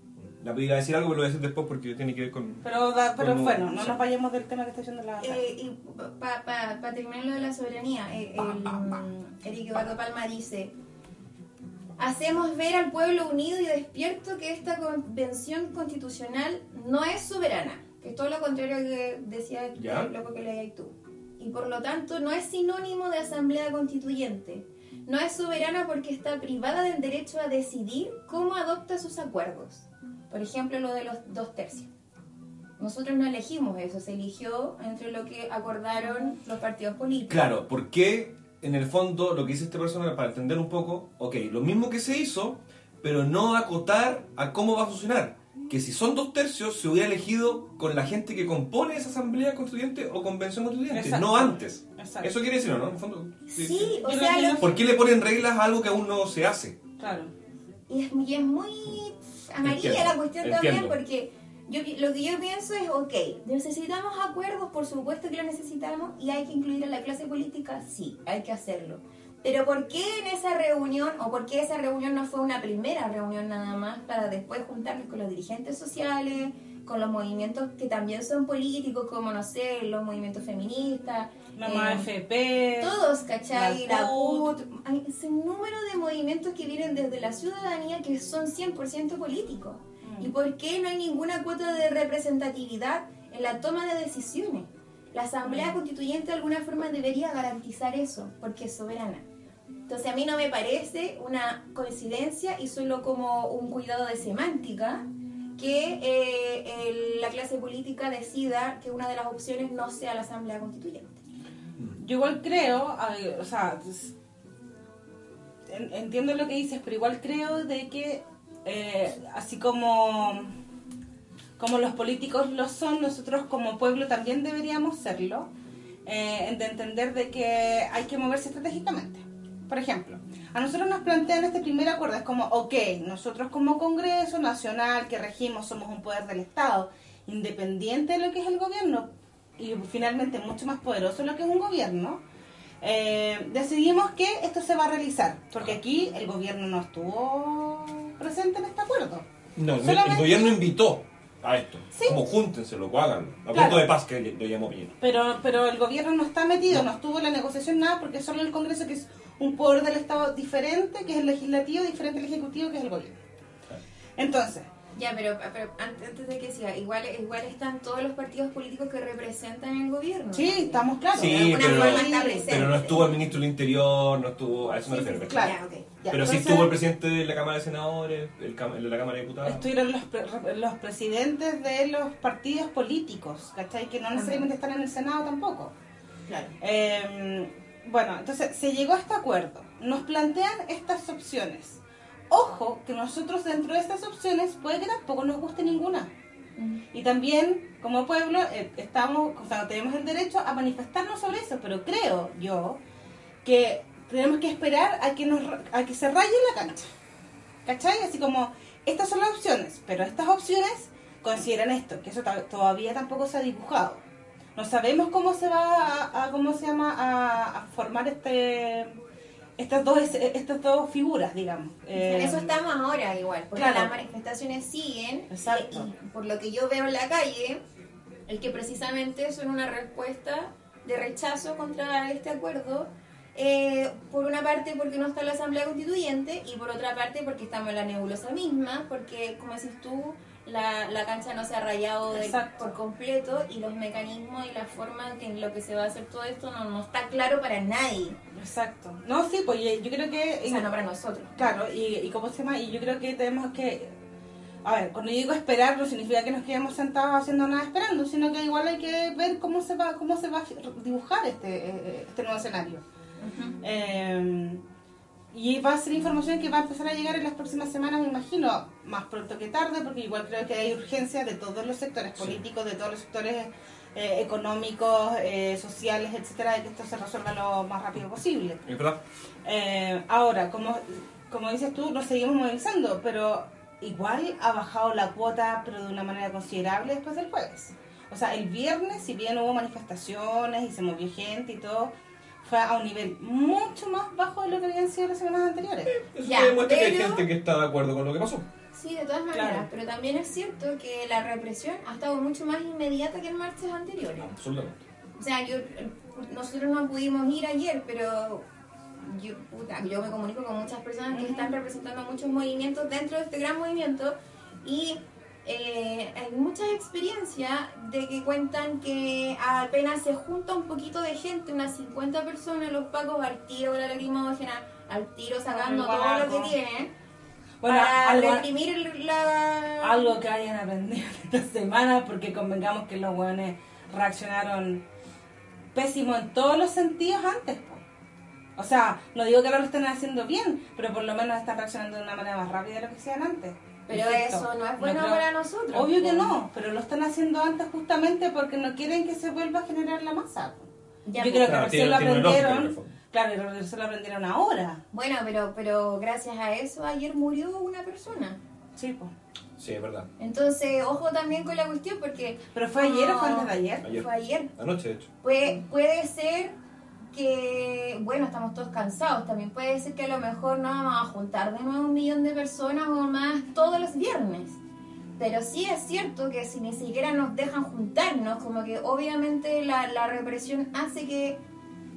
La iba a decir algo, pero lo voy a decir después porque tiene que ver con... Pero, da- pero Como- bueno, no nos vayamos del tema que está diciendo la... Eh, y para terminar lo de la soberanía, eh, el, Eric Eduardo Palma dice, hacemos ver al pueblo unido y despierto que esta convención constitucional no es soberana, que es todo lo contrario que decía el loco que leías tú. Y por lo tanto no es sinónimo de asamblea constituyente. No es soberana porque está privada del derecho a decidir cómo adopta sus acuerdos. Por ejemplo, lo de los dos tercios. Nosotros no elegimos eso, se eligió entre lo que acordaron los partidos políticos. Claro, porque en el fondo lo que dice esta persona, para entender un poco, ok, lo mismo que se hizo, pero no acotar a cómo va a funcionar. Que si son dos tercios, se hubiera elegido con la gente que compone esa asamblea constituyente o convención constituyente, Exacto. no antes. Exacto. Eso quiere decir, ¿o ¿no? En el fondo, Sí, o sea, creo que lo- no- ¿Por qué le ponen reglas a algo que aún no se hace? Claro. y, es, y es muy amarilla Entiendo, la cuestión entiendo. también porque yo, lo que yo pienso es, ok, necesitamos acuerdos, por supuesto que lo necesitamos y hay que incluir a la clase política, sí, hay que hacerlo. Pero ¿por qué en esa reunión, o por qué esa reunión no fue una primera reunión nada más para después juntarnos con los dirigentes sociales, con los movimientos que también son políticos, como, no sé, los movimientos feministas? Mamá eh, FP. Todos, ¿cachai? La La. CUT. Hay ese número de movimientos que vienen desde la ciudadanía que son 100% políticos. ¿Y por qué no hay ninguna cuota de representatividad en la toma de decisiones? La Asamblea. Constituyente de alguna forma debería garantizar eso, porque es soberana. Entonces a mí no me parece una coincidencia y solo como un cuidado de semántica que eh, la clase política decida que una de las opciones no sea la Asamblea Constituyente. Yo igual creo, o sea, entiendo lo que dices, pero igual creo de que eh, así como como los políticos lo son, nosotros como pueblo también deberíamos serlo, eh, de entender de que hay que moverse estratégicamente. Por ejemplo, a nosotros nos plantean este primer acuerdo, es como, ok, nosotros como Congreso Nacional que regimos somos un poder del Estado, independiente de lo que es el gobierno, y finalmente mucho más poderoso de lo que es un gobierno, eh, decidimos que esto se va a realizar, porque aquí el gobierno no estuvo presente en este acuerdo. No, el- gobierno invitó a esto. Sí. Como júntenselo, háganlo. Acuerdo Claro. de paz que lo llamó Piñera. Pero, pero el gobierno no está metido, no estuvo en la negociación nada, porque solo el Congreso, que es un poder del Estado diferente, que es el legislativo, diferente al ejecutivo, que es el gobierno. Entonces, Ya, pero, pero antes antes de que siga, igual, igual están todos los partidos políticos que representan el gobierno. sí, estamos claros. Sí, pero- forma está presente. Pero no estuvo el ministro del Interior, no estuvo... A eso me Sí, refiero. sí, sí. Claro. ya, ok. Ya, Pero sí entonces, estuvo el presidente de la Cámara de Senadores, el, de la Cámara de Diputados. Estuvieron los, pre- los presidentes de los partidos políticos, ¿cachai? Que no necesariamente están en el Senado tampoco. Claro. Eh, bueno, entonces se llegó a este acuerdo. Nos plantean estas opciones. Ojo que nosotros dentro de estas opciones puede que tampoco nos guste ninguna. Y también, como pueblo, eh, estamos, o sea, tenemos el derecho a manifestarnos sobre eso, pero creo yo que tenemos que esperar a que, nos, a que se raye la cancha. ¿Cachai? Así como, estas son las opciones, pero estas opciones consideran esto, que eso todavía tampoco se ha dibujado. No sabemos cómo se va a, a- cómo se llama a, a formar este estas dos estas dos figuras, digamos. En Eh, eso estamos ahora igual, porque claro. las manifestaciones siguen. Exacto. Y por lo que yo veo en la calle, es que precisamente son una respuesta de rechazo contra este acuerdo. eh, por una parte porque no está en la Asamblea Constituyente y por otra parte porque estamos en la nebulosa misma, porque como decís tú, la, la cancha no se ha rayado de- por completo y los mecanismos y la forma en lo que se va a hacer todo esto no, no está claro para nadie, Exacto. No, sí, pues yo creo que... o sea, no para nosotros. Claro, y, y cómo se llama, y yo creo que tenemos que, a ver, cuando digo esperar no significa que nos quedemos sentados haciendo nada esperando, sino que igual hay que ver cómo se va, cómo se va a dibujar este, eh, este nuevo escenario. Eh, y va a ser información que va a empezar a llegar en las próximas semanas, me imagino, más pronto que tarde, porque igual creo que hay urgencia de todos los sectores políticos, de todos los sectores eh, económicos, eh, sociales, etcétera, de que esto se resuelva lo más rápido posible. Eh, ahora, como, como dices tú, nos seguimos movilizando, pero igual ha bajado la cuota, pero de una manera considerable después del jueves. O sea, el viernes, si bien hubo manifestaciones y se movió gente y todo, fue a un nivel mucho más bajo de lo que habían sido las semanas anteriores. Eso Ya, demuestra que hay pero- gente que está de acuerdo con lo que pasó. Sí, de todas maneras, Claro. pero también es cierto que la represión ha estado mucho más inmediata que en marchas anteriores. Absolutamente. O sea, yo, nosotros no pudimos ir ayer, pero yo, puta, yo me comunico con muchas personas que están representando muchos movimientos dentro de este gran movimiento y eh, hay muchas experiencias de que cuentan que apenas se junta un poquito de gente, unas 50 personas, los pacos al tiro la lacrimógena, al tiro sacando todo lo que tienen Bueno, para algo, reprimir la... algo que hayan aprendido [laughs] esta semana, porque convengamos que los hueones reaccionaron pésimo en todos los sentidos antes. po. O sea, no digo que ahora lo estén haciendo bien, pero por lo menos están reaccionando de una manera más rápida de lo que hacían antes. Pero eso no es bueno para nosotros. Obvio que po. no, pero lo están haciendo antes justamente porque no quieren que se vuelva a generar la masa. Ya, Yo po. creo que Claro, recién tiene- lo aprendieron. Claro, recién lo aprendieron ahora. Bueno, pero, pero gracias a eso ayer murió una persona. Sí, pues. Sí, es verdad. Entonces, ojo también con la cuestión porque... ¿Pero fue ayer o fue antes de ayer? Ayer. Fue ayer. Anoche, de hecho. Puede, puede ser que, bueno, estamos todos cansados. También puede ser que a lo mejor no vamos a juntar de nuevo un millón de personas o más todos los viernes. Pero sí es cierto que si ni siquiera nos dejan juntarnos, como que obviamente la, la represión hace que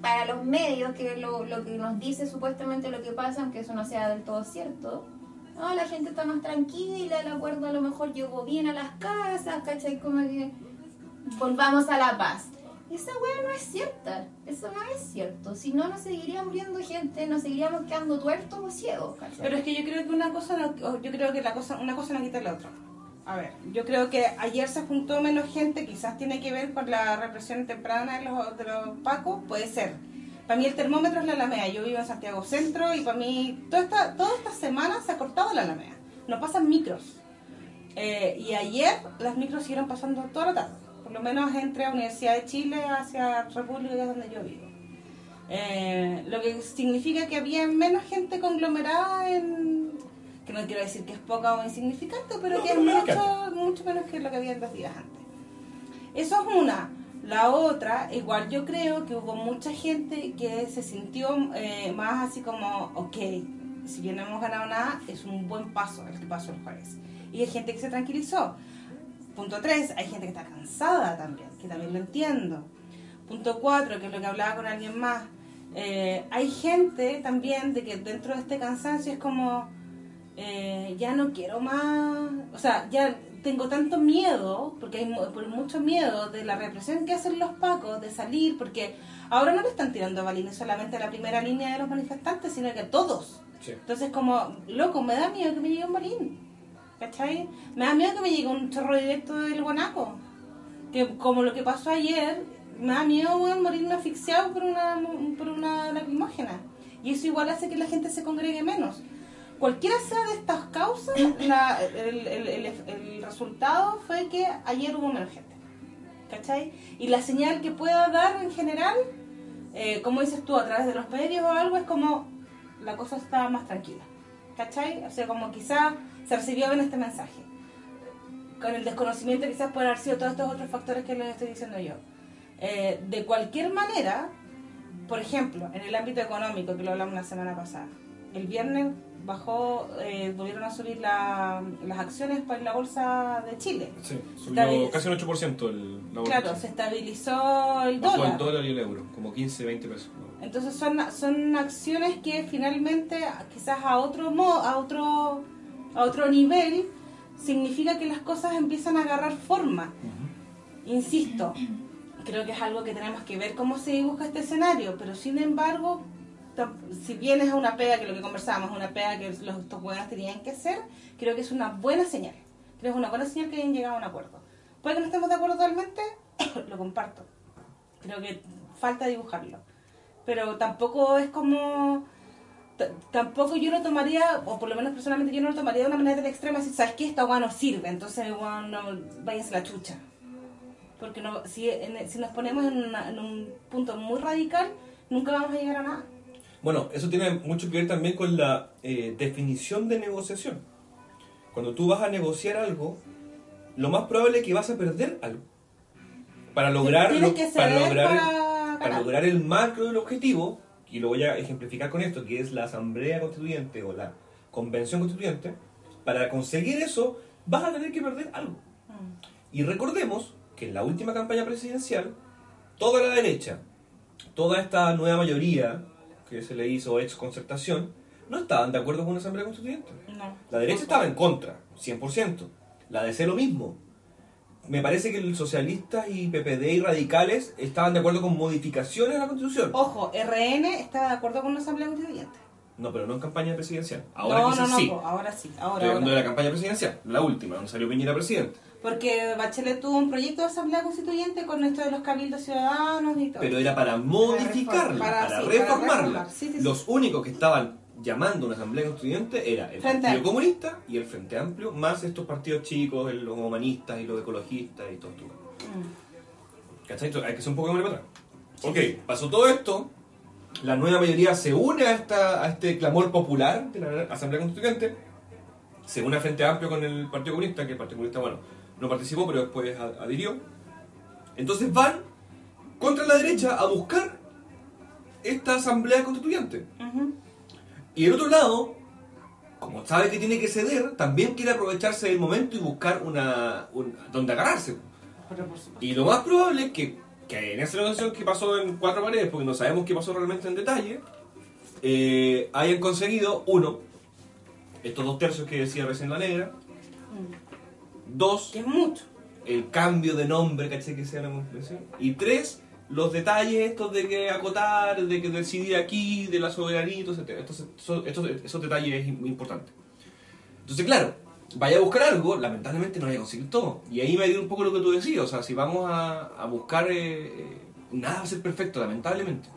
para los medios, que lo, lo que nos dice supuestamente lo que pasa, aunque eso no sea del todo cierto, no, la gente está más tranquila, el acuerdo a lo mejor llegó bien a las casas, ¿cachai? Como que volvamos a la paz. Esa weá no es cierta, eso no es cierto. Si no, nos seguiría muriendo gente, nos seguiríamos quedando tuertos o ciegos, ¿cachai? Pero es que yo creo que una cosa no, yo creo que la cosa, una cosa no quita la otra. A ver, yo creo que ayer se juntó menos gente, quizás tiene que ver con la represión temprana de los, de los pacos, puede ser. Para mí el termómetro es la Alameda, yo vivo en Santiago Centro y para mí toda esta, toda esta semana se ha cortado la Alameda, no pasan micros. Eh, y ayer las micros siguieron pasando toda la tarde, por lo menos entre Universidad de Chile hacia República, es donde yo vivo. Eh, lo que significa que había menos gente conglomerada en... que no quiero decir que es poca o insignificante, pero No, que es pero menos que mucho, mucho menos que lo que había en dos días antes. Eso es una. La otra, igual yo creo que hubo mucha gente que se sintió eh, más así como, ok, si bien no hemos ganado nada, es un buen paso el que pasó el jueves. Y hay gente que se tranquilizó. Punto 3, hay gente que está cansada también, que también lo entiendo. Punto 4, que es lo que hablaba con alguien más, eh, hay gente también de que dentro de este cansancio es como, eh, ya no quiero más, o sea, ya tengo tanto miedo, porque hay por mucho miedo de la represión que hacen los pacos, de salir, porque ahora no le están tirando balines solamente a la primera línea de los manifestantes, sino que a todos. Sí. Entonces, como, loco, me da miedo que me llegue un balín. ¿Cachai? Me da miedo que me llegue un chorro directo del guanaco. Que como lo que pasó ayer, me da miedo weón, morirme asfixiado por una, por una lacrimógena. Y eso igual hace que la gente se congregue menos. Cualquiera sea de estas causas, la- el, el- el- el resultado fue que ayer hubo menos gente. ¿Cachai? Y la señal que pueda dar en general, eh, como dices tú, a través de los medios o algo, es como la cosa está más tranquila. ¿Cachai? O sea, como quizás se recibió bien este mensaje. Con el desconocimiento quizás pueden haber sido todos estos otros factores que les estoy diciendo yo. Eh, de cualquier manera, por ejemplo, en el ámbito económico, que lo hablamos la semana pasada, el viernes bajó, eh, volvieron a subir la- las acciones para la bolsa de Chile. Sí, subió casi un 8% el, la bolsa. Claro, se estabilizó el dólar. el dólar y el euro, como 15, 20 pesos. Entonces son, son acciones que finalmente, quizás a otro modo, a otro, a otro nivel, significa que las cosas empiezan a agarrar forma. Insisto, creo que es algo que tenemos que ver cómo se dibuja este escenario, pero sin embargo, si bien es una pega, que lo que conversábamos, una pega que los estos huevos tenían que hacer, creo que es una buena señal. Creo que es una buena señal que hayan llegado a un acuerdo. Puede que no estemos de acuerdo totalmente, [coughs] lo comparto. Creo que falta dibujarlo. Pero tampoco es como... Tampoco yo lo tomaría, o por lo menos personalmente yo no lo tomaría de una manera tan extrema, si sabes que esta agua no sirve, entonces weón, no, váyanse la chucha. Porque no, si, en- si nos ponemos en, una- en un punto muy radical, nunca vamos a llegar a nada. Bueno, eso tiene mucho que ver también con la eh, definición de negociación. Cuando tú vas a negociar algo, lo más probable es que vas a perder algo. Para lograr, lo- para lograr, para para lograr el macro del objetivo, y lo voy a ejemplificar con esto, que es la asamblea constituyente o la convención constituyente, para conseguir eso vas a tener que perder algo. Y recordemos que en la última campaña presidencial, toda la derecha, toda esta nueva mayoría que se le hizo ex concertación, no estaban de acuerdo con una asamblea constituyente. No. La derecha estaba en contra, 100%. La DC lo mismo. Me parece que los socialistas y PPD y radicales estaban de acuerdo con modificaciones a la constitución. Ojo, RN está de acuerdo con la Asamblea Constituyente. No, pero no en campaña presidencial. Ahora no, quizás no, no, sí. po, ahora sí, ahora, Estoy hablando de la campaña presidencial, la última, donde salió Piñera presidente. Porque Bachelet tuvo un proyecto de Asamblea Constituyente con esto de los cabildos ciudadanos y todo. Pero era para modificarla, Para- para, sí, para reformarla. sí, sí. Los únicos que estaban llamando a una asamblea constituyente era el Frente Partido. Comunista y el Frente Amplio, más estos partidos chicos, el- los humanistas y los ecologistas y todo esto. Mm. ¿Cachai? Entonces, Hay que ser un poco de para atrás. Ok, pasó todo esto, la nueva mayoría se une a, esta, a este clamor popular de la Asamblea Constituyente, se une a Frente Amplio con el Partido Comunista, que el Partido Comunista, bueno, no participó, pero después adhirió. Entonces van contra la derecha a buscar esta Asamblea Constituyente. Ujú. Y el otro lado, como sabe que tiene que ceder, también quiere aprovecharse del momento y buscar una, un- donde agarrarse. Y lo más probable es que, que en esa negociación que pasó en cuatro paredes, porque no sabemos qué pasó realmente en detalle, eh, hayan conseguido, uno, estos dos tercios que decía recién la negra, Mm. dos, Que es mucho. el cambio de nombre, ¿cachai? Que sea la convención, y tres, los detalles estos de que acotar, de que decidir aquí, de la soberanía, etc. Estos, esos, estos- esos detalles es muy importante. Entonces, claro, vaya a buscar algo, lamentablemente no vaya a conseguir todo. Y ahí me dio un poco lo que tú decías, o sea, si vamos a, a buscar, eh, eh, nada va a ser perfecto, lamentablemente.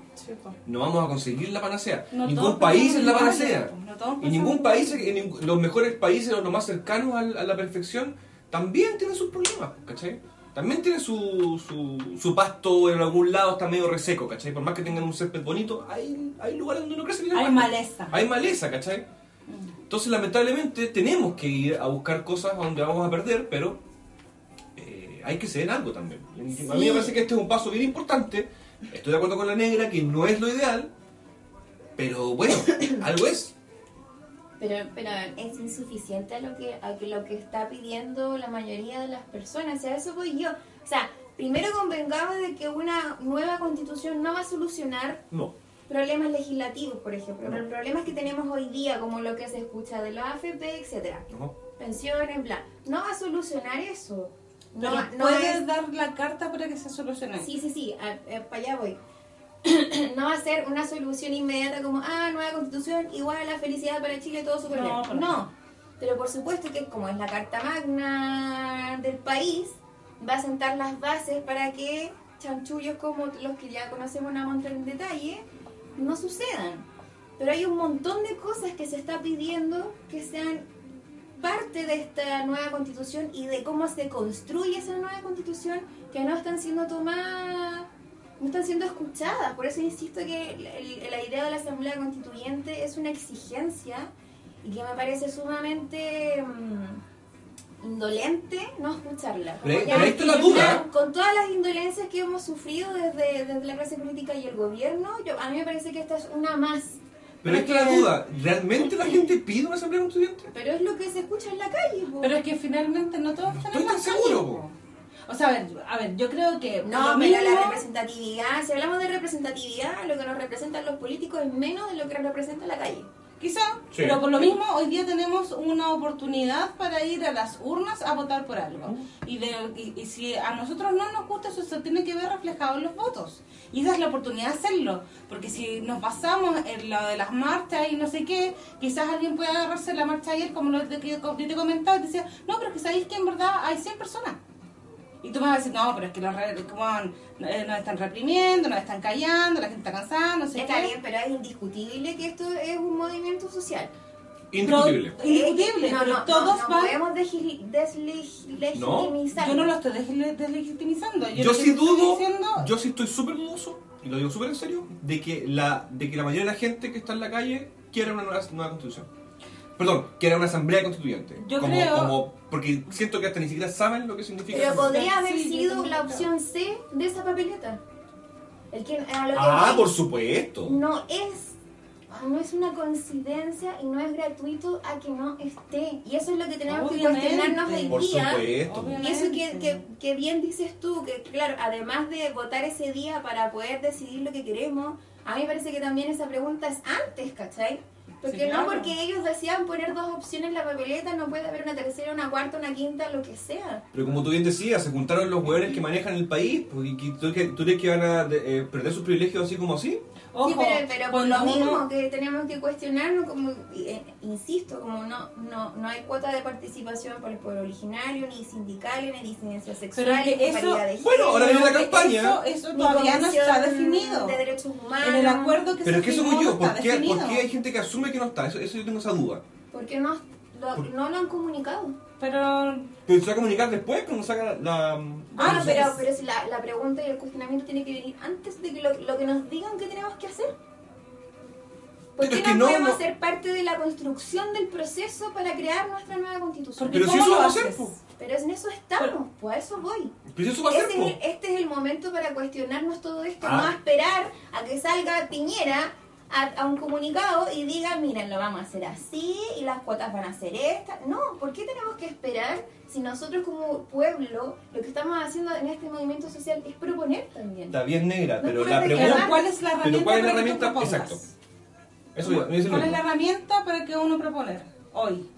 No vamos a conseguir la panacea. No ningún país es la panacea. no Y ningún país, en los mejores países, o los más cercanos al- a, la perfección, también tienen sus problemas, ¿cachai? También tienen su, su, su pasto en algún lado, está medio reseco, ¿cachai? Por más que tengan un césped bonito, hay, hay lugares donde no crece bien Hay pasto. maleza. Hay maleza, ¿cachai? Entonces, lamentablemente, tenemos que ir a buscar cosas donde vamos a perder, pero eh, hay que ceder algo también. A mí me parece que este es un paso bien importante. Estoy de acuerdo con la negra, que no es lo ideal, pero bueno, algo es. Pero, pero es insuficiente a lo que a que lo que está pidiendo la mayoría de las personas. Y a eso voy yo. O sea, primero convengamos de que una nueva constitución no va a solucionar No. problemas legislativos, por ejemplo. No. Pero problemas que tenemos hoy día, como lo que se escucha de la AFP, etcétera no. Pensiones, bla. No va a solucionar eso. No, puedes es- dar la carta para que se solucione. Sí, sí, sí, para allá voy. [coughs] no va a ser una solución inmediata como, ah, nueva constitución, igual a la felicidad para Chile, todo súper No, bien. No, pero por supuesto que como es la carta magna del país, va a sentar las bases para que chanchullos como los que ya conocemos una montón en detalle no sucedan. Pero hay un montón de cosas que se está pidiendo que sean parte de esta nueva constitución y de cómo se construye esa nueva constitución que no están siendo tomadas, no están siendo escuchadas. Por eso insisto que el- el- la idea de la Asamblea Constituyente es una exigencia y que me parece sumamente mm, indolente no escucharla. Pero pero ya- ahí está la duda. Con todas las indolencias que hemos sufrido desde, desde la clase política y el gobierno, yo, a mí me parece que esta es una más. Pero es que la duda, ¿realmente la gente pide una asamblea constituyente? Pero es lo que se escucha en la calle, po. Pero es que finalmente no todos están en la tan calle, seguro, po. O sea, a ver, a ver, yo creo que No, pero la mismo- representatividad, si hablamos de representatividad, lo que nos representan los políticos es menos de lo que nos representa la calle. Quizá, Sí. pero por lo mismo hoy día tenemos una oportunidad para ir a las urnas a votar por algo. Y, de, y, y si a nosotros no nos gusta, eso se tiene que ver reflejado en los votos. Y esa es la oportunidad de hacerlo. Porque si nos basamos en lo de las marchas y no sé qué, quizás alguien puede agarrarse la marcha ayer, como lo de que yo te comentaba, y decía, no, pero es que sabéis que en verdad hay 100 personas. Y tú me vas a decir, no, pero es que los como, eh, nos están reprimiendo, nos están callando, la gente está cansada, no sé Está qué. bien, pero es indiscutible que esto es un movimiento social. Indiscutible. Pero- Indiscutible, Eh, no, pero no, todos no, no van- podemos deslegitimizar. Yo no lo estoy desle- deslegitimizando. Yo, Yo sí estoy dudo, diciendo- yo sí estoy súper dudoso, y lo digo súper en serio, de que, la, de que la mayoría de la gente que está en la calle quiera una nueva, nueva constitución. Perdón, quiera una asamblea constituyente. Yo como, creo- como, porque siento que hasta ni siquiera saben lo que significa. Pero eso. podría haber Sí, sido la opción C de esa papeleta. El que, a lo que Ah, por supuesto. no es no es una coincidencia y no es gratuito a que no esté. Y eso es lo que tenemos Obviamente. que cuestionarnos hoy Por día. supuesto. Obviamente. Y eso que, que, que bien dices tú, que claro, además de votar ese día para poder decidir lo que queremos, a mí me parece que también esa pregunta es antes, ¿cachai? Porque Sí, claro. no porque ellos decían poner dos opciones en la papeleta, no puede haber una tercera, una cuarta, una quinta, lo que sea. Pero como tú bien decías, se juntaron los hueones que manejan el país. pues, y que- ¿Tú, tú crees que van a eh, perder sus privilegios así como así? Ojo, sí, pero, pero por lo mismo uno- que tenemos que cuestionarnos, como eh, insisto, como no, no, no hay cuota de participación por el pueblo originario, ni sindical, ni disidencia sexual, Pero es que ni eso- de Bueno, ahora viene la campaña. Eso, todavía no está definido. de derechos humanos. En el acuerdo que Pero se es que eso voy yo. ¿Por qué, por qué hay gente que asume que no está? Eso, eso yo tengo esa duda. Porque no lo, Por- no lo han comunicado. Pero Pero se va a comunicar después cuando saca la... la- Ah, no, pero, pero si la, la pregunta y el cuestionamiento tiene que venir antes de que lo, lo que nos digan que tenemos que hacer. ¿Por qué no, no- podemos no- ser parte de la construcción del proceso para crear nuestra nueva constitución? Porque Pero si ¿cómo eso lo va a ser. Pero en eso estamos, pues a eso voy. Pero eso va a ser, Este es, el, este es el momento para cuestionarnos todo esto, Ah. no a esperar a que salga Piñera a, a un comunicado y diga, miren, lo vamos a hacer así y las cuotas van a ser estas. No, ¿por qué tenemos que esperar si nosotros como pueblo lo que estamos haciendo en este movimiento social es proponer también? Está bien negra, No pero la reclamar. Pero pregunta... ¿cuál es la herramienta? Pero ¿cuál es la para que tú herramienta? Exacto. Eso ¿Cuál es la herramienta para que uno proponer hoy?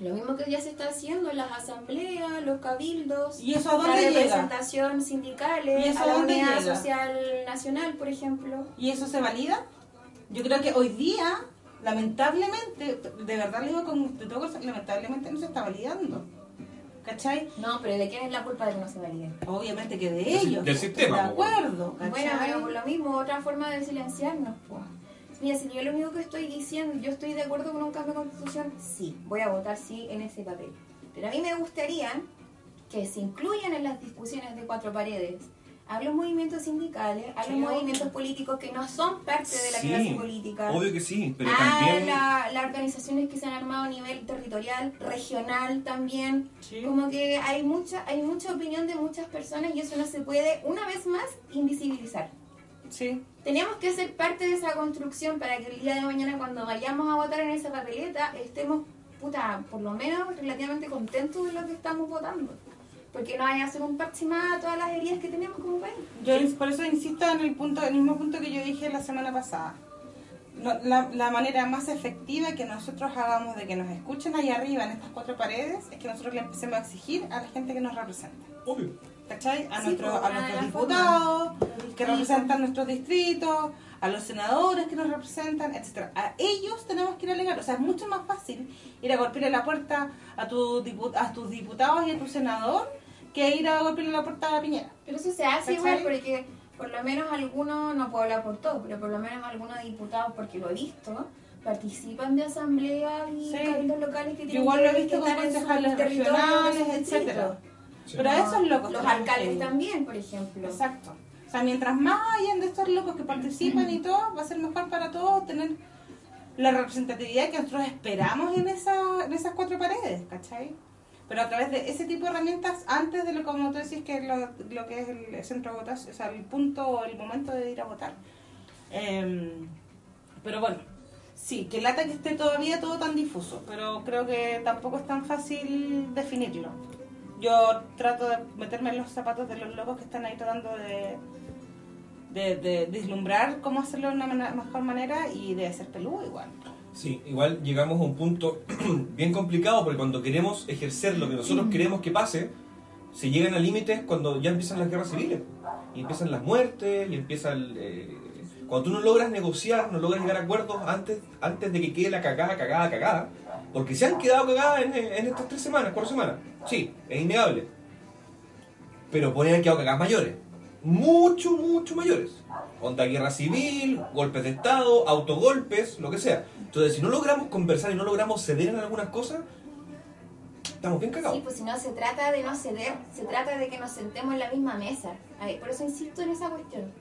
Lo mismo que ya se está haciendo en las asambleas, los cabildos, ¿Y eso a la dónde llega? representación sindicales, ¿Y eso a a la dónde unidad llega? social nacional, por ejemplo. ¿Y eso se valida? Yo creo que hoy día, lamentablemente, de verdad le digo con de todo corazón, lamentablemente no se está validando. ¿Cachai? No, pero ¿de quién es la culpa de que no se valide? Obviamente que de ellos. del sistema, De acuerdo. ¿cachai? Bueno, pero por lo mismo, otra forma de silenciarnos, pues. Mira, si yo lo único que estoy diciendo, yo estoy de acuerdo con un cambio de constitución, sí, voy a votar sí en ese papel. Pero a mí me gustaría que se incluyan en las discusiones de cuatro paredes a los movimientos sindicales, a Sí, los obvio. movimientos políticos que no son parte de la Sí, clase política. Obvio que sí, pero a también... la- las organizaciones que se han armado a nivel territorial, regional también. Sí. Como que hay mucha, hay mucha opinión de muchas personas y eso no se puede, una vez más, invisibilizar. Sí. Tenemos que ser parte de esa construcción para que el día de mañana cuando vayamos a votar en esa papeleta estemos, puta, por lo menos relativamente contentos de lo que estamos votando. Porque no vaya a ser un parche más a todas las heridas que tenemos como país. Yo por eso insisto en el punto, el mismo punto que yo dije la semana pasada. No, la, la manera más efectiva que nosotros hagamos de que nos escuchen ahí arriba en estas cuatro paredes es que nosotros le empecemos a exigir a la gente que nos representa. Obvio. ¿Cachai? A, Sí, nuestros pues, a nuestros diputados que representan nuestros distritos, a los senadores que nos representan, etcétera. A ellos tenemos que ir a alegar. O sea, es mucho más fácil ir a golpearle la puerta a, tu dipu- a tus diputados y a tu senador que ir a golpearle la puerta a Piñera. Pero eso se hace igual porque por lo menos algunos, no puedo hablar por todos, pero por lo menos algunos diputados, porque lo he visto, participan de asambleas y Sí. cabildos locales que tienen igual que lo he visto con concejales regionales, etcétera. Sí. Pero a esos locos Los que alcaldes también, por ejemplo. Exacto. O sea, mientras más hayan de estos locos que participan y todo, va a ser mejor para todos tener la representatividad que nosotros esperamos en, esa, en esas cuatro paredes, ¿cachai? Pero a través de ese tipo de herramientas, antes de lo como tú decís, que es lo, lo que es el centro de votación, o sea, el punto o el momento de ir a votar. Em, pero bueno, Sí, que lata que esté todavía todo tan difuso, pero creo que tampoco es tan fácil definirlo. Yo trato de meterme en los zapatos de los locos que están ahí tratando de, de, de vislumbrar cómo hacerlo de una mejor manera y de ser peludo igual. Sí, igual llegamos a un punto [clears throat] bien complicado porque cuando queremos ejercer lo que nosotros queremos que pase, se llegan a límites cuando ya empiezan las guerras civiles. Y empiezan las muertes, y empieza el, eh, Cuando tú no logras negociar, no logras llegar a acuerdos antes, antes de que quede la cagada, cagada, cagada, porque se han quedado cagadas en, estas tres semanas, cuatro semanas. Sí, es innegable. Pero pueden haber quedado cagadas mayores. Mucho, mucho mayores. Onda guerra civil, golpes de Estado, autogolpes, lo que sea. Entonces, si no logramos conversar y no logramos ceder en algunas cosas, estamos bien cagados. Sí, pues si no se trata de no ceder, se trata de que nos sentemos en la misma mesa. Ay, por eso insisto en esa cuestión.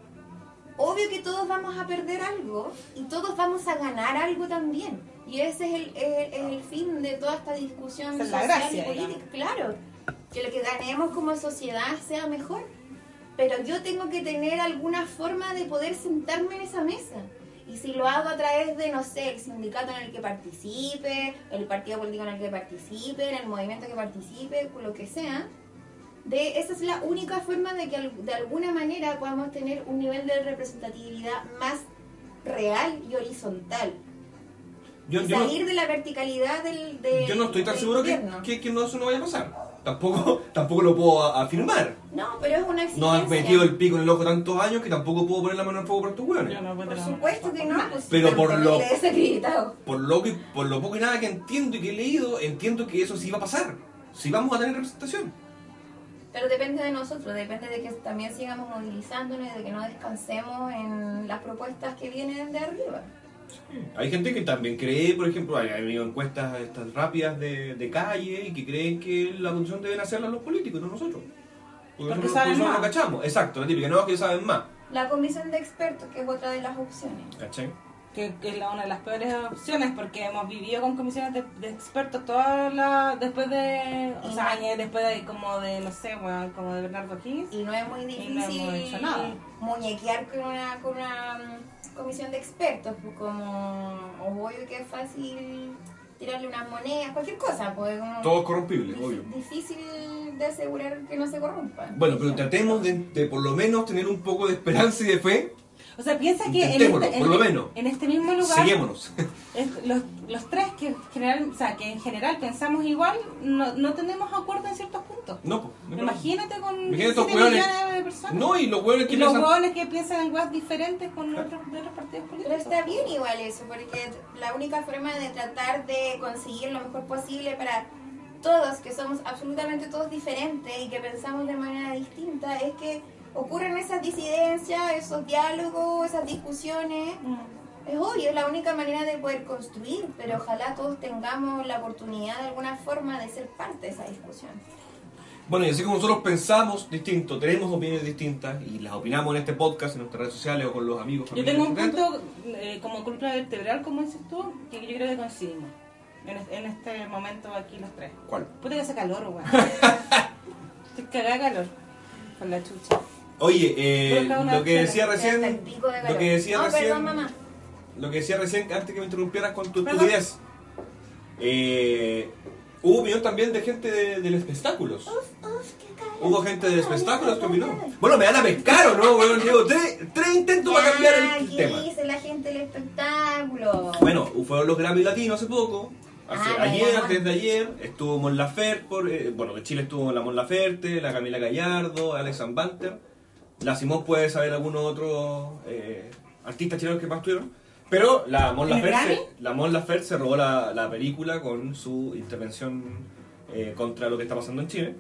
Obvio que todos vamos a perder algo y todos vamos a ganar algo también. Y ese es el, es- es el fin de toda esta discusión es la social gracia, y política. Claro, que lo que ganemos como sociedad sea mejor. Pero yo tengo que tener alguna forma de poder sentarme en esa mesa. Y si lo hago a través de, no sé, el sindicato en el que participe, el partido político en el que participe, en el movimiento que participe, lo que sea, de, esa es la única forma de que de alguna manera podamos tener un nivel de representatividad más real y horizontal. Yo, Y yo no, salir de la verticalidad del, de- yo no estoy tan del seguro que, que, que no, eso no vaya a pasar. Tampoco, [laughs] tampoco lo puedo a- afirmar. No, pero es una exigencia. No han metido el pico en el ojo tantos años que tampoco puedo poner la mano en fuego por estos hueones. Por supuesto que no, pues Pero por lo-. Por lo, que, por lo poco y nada que entiendo y que he leído, entiendo que eso sí va a pasar. Sí vamos a tener representación. Pero depende de nosotros, depende de que también sigamos movilizándonos y de que no descansemos en las propuestas que vienen de arriba. Hay gente que también cree, por ejemplo, hay, hay encuestas estas rápidas de, de calle y que creen que la condición deben hacerla los políticos, no nosotros. Porque, Porque nosotros, saben nosotros más. no cachamos. Exacto, la típica, no, es que saben más. La comisión de expertos, que es otra de las opciones. ¿Cachai? que, que es la- una de las peores opciones porque hemos vivido con comisiones de, de expertos toda la después de o sea años después de como de no sé bueno, como de Bernardo Higgins Y no es muy no difícil muñequear con una, con una mm, comisión de expertos, pues como obvio que es fácil tirarle unas monedas, cualquier cosa, pues como Todo corrompible, dif- obvio. difícil de asegurar que no se corrompan. Bueno, pero tratemos de, de por lo menos tener un poco de esperanza y de fe. O sea piensa que en este, por en- lo menos. en este mismo lugar Seguémonos. [laughs] es- los, los tres que en general o sea que en general pensamos igual no, no tenemos acuerdo en ciertos puntos No, pues. no, imagínate con Imagínate estos 17 hueones. millones de personas No, y los hueones que y los piensan- que piensan en cosas diferentes con otros, de otros partidos políticos Pero está bien igual eso, porque la única forma de tratar de conseguir lo mejor posible para todos, que somos absolutamente todos diferentes y que pensamos de manera distinta, es que ocurran esas disidencias, esos diálogos, esas discusiones. Mm. Es obvio, es la única manera de poder construir, pero ojalá todos tengamos la oportunidad de alguna forma de ser parte de esa discusión. Bueno, y así como nosotros pensamos distinto, tenemos opiniones distintas y las opinamos en este podcast, en nuestras redes sociales o con los amigos. Yo tengo un punto eh, como columna vertebral, como dices tú, que yo creo que coincidimos en, es- en este momento aquí los tres. ¿Cuál? Puta que hace calor, weón. [laughs] Estoy cagada calor. Con la chucha. Oye, eh, lo que decía recién, de lo que decía No, recién, perdón, mamá. lo que decía recién antes que me interrumpieras con tu estupidez, eh, hubo opinión también de gente de, de los espectáculos. Hubo gente de los espectáculos que opinó. Bueno, me van a pescar o no, weón. Llevo tres, tres intentos para cambiar el, ¿qué tema. dice la gente del espectáculo? Bueno, fueron los Grammy Latinos hace poco. Hace, Ah, ayer, ya. antes de ayer, estuvo Mon Laferte, por, eh, bueno, de Chile estuvo la Mon Laferte, la Camila Gallardo, Alex Banter. La Simón puede saber algunos otros eh, artistas chilenos que más tuvieron. Pero la Mon ¿En el Laferte, la Mon Laferte se robó la, la película con su intervención eh, contra lo que está pasando en Chile,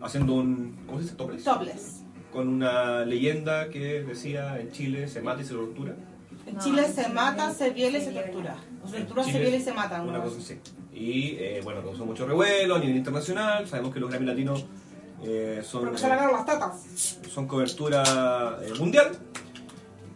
haciendo un, ¿cómo se dice? Topless. Topless. Con una leyenda que decía en Chile se mata y se tortura. En No, Chile en se Chile mata, se viola y se tortura. O se tortura, se viola y se mata. Una cosa así. Y eh, bueno, causó mucho revuelo a nivel internacional. Sabemos que los Grammy Latinos eh, son, Porque se le agarran las tatas. son cobertura eh, mundial.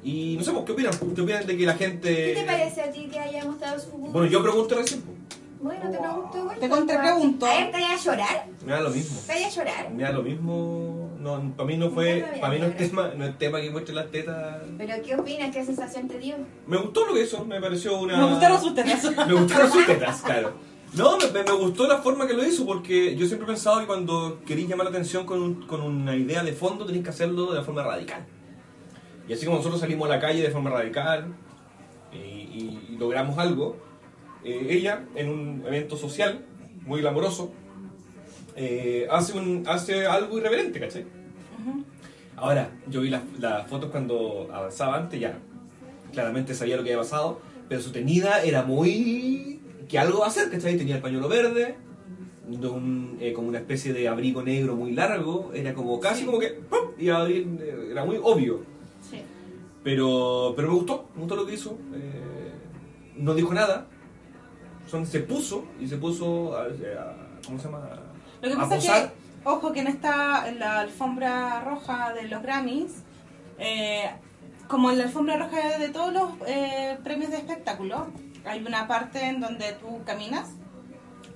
Y no sé, pues, ¿qué opinan? ¿Qué opinan de que la gente... ¿Qué te parece a ti que hayamos dado su Bueno, yo pregunté recién. pues. Bueno, te pregunto igual. Te contrapregunto. A ver, ¿te vayas a llorar? Me da lo mismo. ¿Te vayas a llorar? Me da lo mismo. No, para mí no fue. Para mí no es tema, no es tema que muestre las tetas. ¿Pero qué opinas? ¿Qué sensación te dio? Me gustó lo que hizo, me pareció una. Me gustaron sus tetas. [laughs] Me gustaron sus tetas, claro. No, me, gustó la forma que lo hizo porque yo siempre he pensado que cuando queréis llamar la atención con, un- con una idea de fondo tenéis que hacerlo de la forma radical. Y así como nosotros salimos a la calle de forma radical y, y- y logramos algo, eh, ella en un evento social muy glamoroso eh, hace, un, hace algo irreverente, ¿cachai? Ahora, yo vi las, las fotos cuando avanzaba antes, ya claramente sabía lo que había pasado, pero su tenida era muy... que algo va a hacer, ¿cachai? Tenía el pañuelo verde, de un, eh, como una especie de abrigo negro muy largo, era como casi Sí. como que... ¡pum! abrir, eh, era muy obvio. Sí. Pero, pero me gustó, me gustó lo que hizo. eh, no dijo nada. Son, se puso y se puso a, a- ¿cómo se llama? Lo que a pasa es posar. que, ojo, que en esta, en la alfombra roja de los Grammys, eh, como en la alfombra roja de todos los eh, premios de espectáculo, hay una parte en donde tú caminas,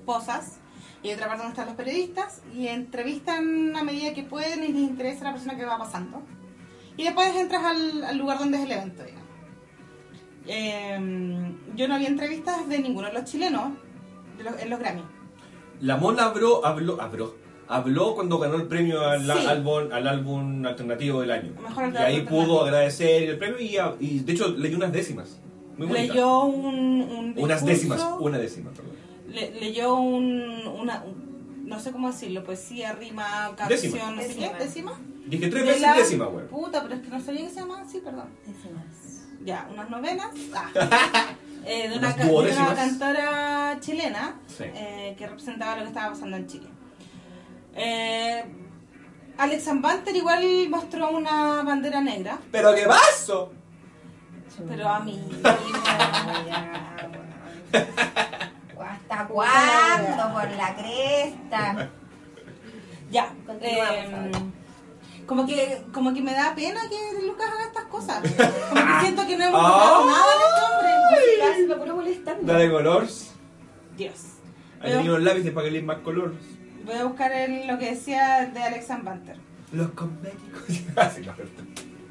posas, y otra parte donde están los periodistas, y entrevistan a medida que pueden y les interesa la persona que va pasando. Y después entras al, al lugar donde es el evento, digamos. Eh, yo no vi entrevistas de ninguno de los chilenos de los- en los Grammys. La Mona habló, habló, habló, habló cuando ganó el premio al, Sí. álbum, al álbum alternativo del año. Mejor y ahí pudo agradecer el premio y, y de hecho leyó unas décimas. Muy leyó un, un Unas décimas, una décima, perdón. le- leyó un, una, un- no sé cómo decirlo, poesía, rima, canción, Décima. no sé Décima. qué, décima. Dije tres De veces la- décima, güey. Puta, pero es que no sabía que se llamaba así, perdón. Ya, unas novenas. Ah. [laughs] Eh, de, una, de una cantora chilena Sí. eh, que representaba lo que estaba pasando en Chile. Eh, Alex Banter igual mostró una bandera negra, ¿Pero qué pasó? Pero a mí. [laughs] [laughs] ¿Hasta cuándo? Por la cresta. Ya, eh, ahora. como que como que me da pena que Lucas haga estas cosas. Como que [laughs] siento que no hemos logrado nada de este hombre. Para puro molestando. Dale colores. Dios. A, unos lápices para que le den más colores. voy a buscar el- lo que decía de Alex Banter. Los cosméticos.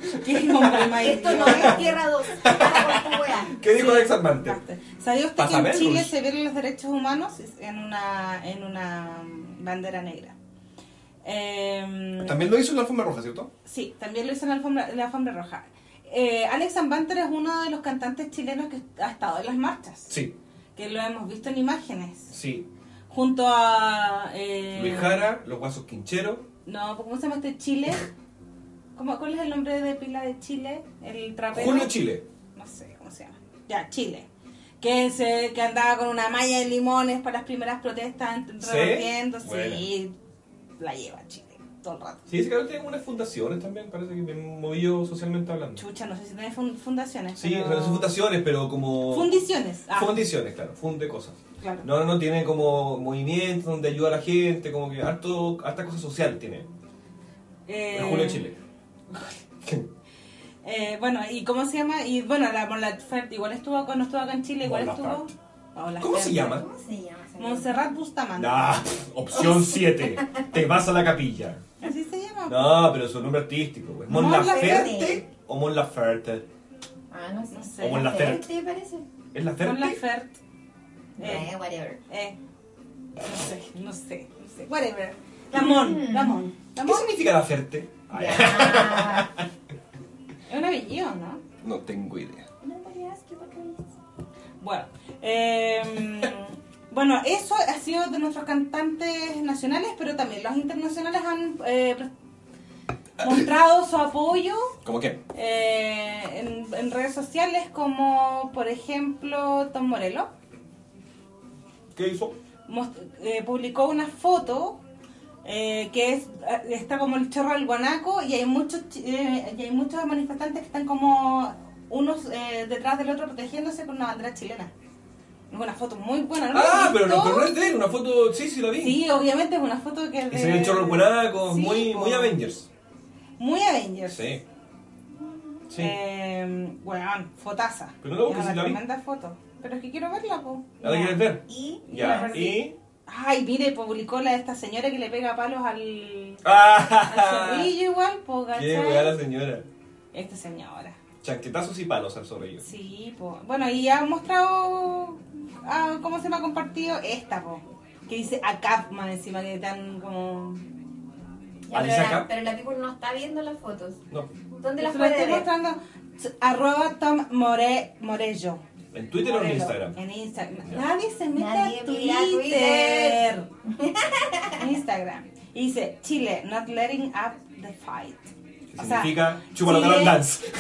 [laughs] Esto no es Tierra 2. Para con tu wea. ¿Qué dijo Sí. Alex Armante? ¿Sabía usted que en el Chile rush. se violan los derechos humanos en una, en una bandera negra? Eh, También lo hizo en la alfombra roja, ¿cierto? Sí, también lo hizo en la alfombra, en la alfombra roja. Eh, Alex Banter es uno de los cantantes chilenos que ha estado en las marchas, Sí, que lo hemos visto en imágenes, sí. junto a... Eh, Luis Jara, los guasos quincheros. No, ¿cómo se llama este Chile? [laughs] ¿Cómo, ¿Cuál es el nombre de pila de Chile? El trapero. Julio Chile. No sé cómo se llama. Ya, Chile. Que, se, que andaba con una malla de limones para las primeras protestas, ¿Sí? revolviendo, Bueno. sí, la lleva Chile todo el rato. Sí, ese cabrón tiene unas fundaciones también, parece que bien movido socialmente hablando. Chucha, no sé si tiene fun- fundaciones. Sí, pero- no son fundaciones, pero como... Fundiciones. Ah, Fundiciones, claro, funde cosas. claro. No, no, no, tiene como movimientos donde ayuda a la gente, como que harto, harta cosa social tiene. Eh, El Julio Chile. Eh, bueno, ¿y cómo se llama? Y bueno, la Mon Laferte igual estuvo cuando estuvo acá en Chile, igual estuvo. Laferte. ¿Cómo se Laferte. llama? ¿Cómo se llama? Montserrat Bustamante. Nah, opción 7. Te vas a la capilla. Así se llama. No, pero su nombre artístico, güey. ¿Mon Laferte Laferte. o Mon Laferte? Ah, no sé. No sé. O Mon Laferte. ¿Te parece? ¿Es Mon Laferte? Laferte. Eh, Eh, whatever. eh. No sé, no sé, no sé. Whatever. Lamón, Mm. Lamón. ¿Qué significa Laferte? Ya. es un apellido, ¿no? No tengo idea. Bueno, eh, bueno, eso ha sido de nuestros cantantes nacionales, pero también los internacionales han eh, mostrado su apoyo ¿Cómo qué? eh, en, en redes sociales, como por ejemplo Tom Morello. ¿Qué hizo? most- eh, publicó una foto eh, que es eh, está como el chorro del guanaco y hay muchos eh, y hay muchos manifestantes que están como unos eh, detrás del otro protegiéndose con una bandera chilena es una foto muy buena ¿no la Ah, pero no, pero no es de él, una foto, sí, sí la vi. sí obviamente es una foto que es de se ve el chorro del guanaco, Sí, muy, muy Avengers. muy Avengers Sí. Sí. eh, weón, fotaza Pero no, es una la vi. tremenda foto Pero es que quiero verla, po. ¿La quieres ver? Y Ya, y... Ay, mire, publicó la de esta señora que le pega palos al, [laughs] al ¡Ah! zorrillo igual, po, ¡Qué weá la ¿cachai? señora! Esta señora. Chanquetazos y palos al zorrillo. Sí, po. Bueno, y ha mostrado ah, cómo se me ha compartido esta, po. Que dice ACAP más encima, que tan como... Ya, Alicia pero, la, pero la people no está viendo las fotos. No. ¿Dónde las puede estoy ver? mostrando. Arroba Tom More, Morello. ¿En Twitter o en. Instagram? En Instagram. Nadie se mete Nadie a mira Twitter. [laughs] Instagram. Y dice, Chile, not letting up the fight. ¿Qué O sea, significa? Chúpalo Chile- Carol Dance. [laughs]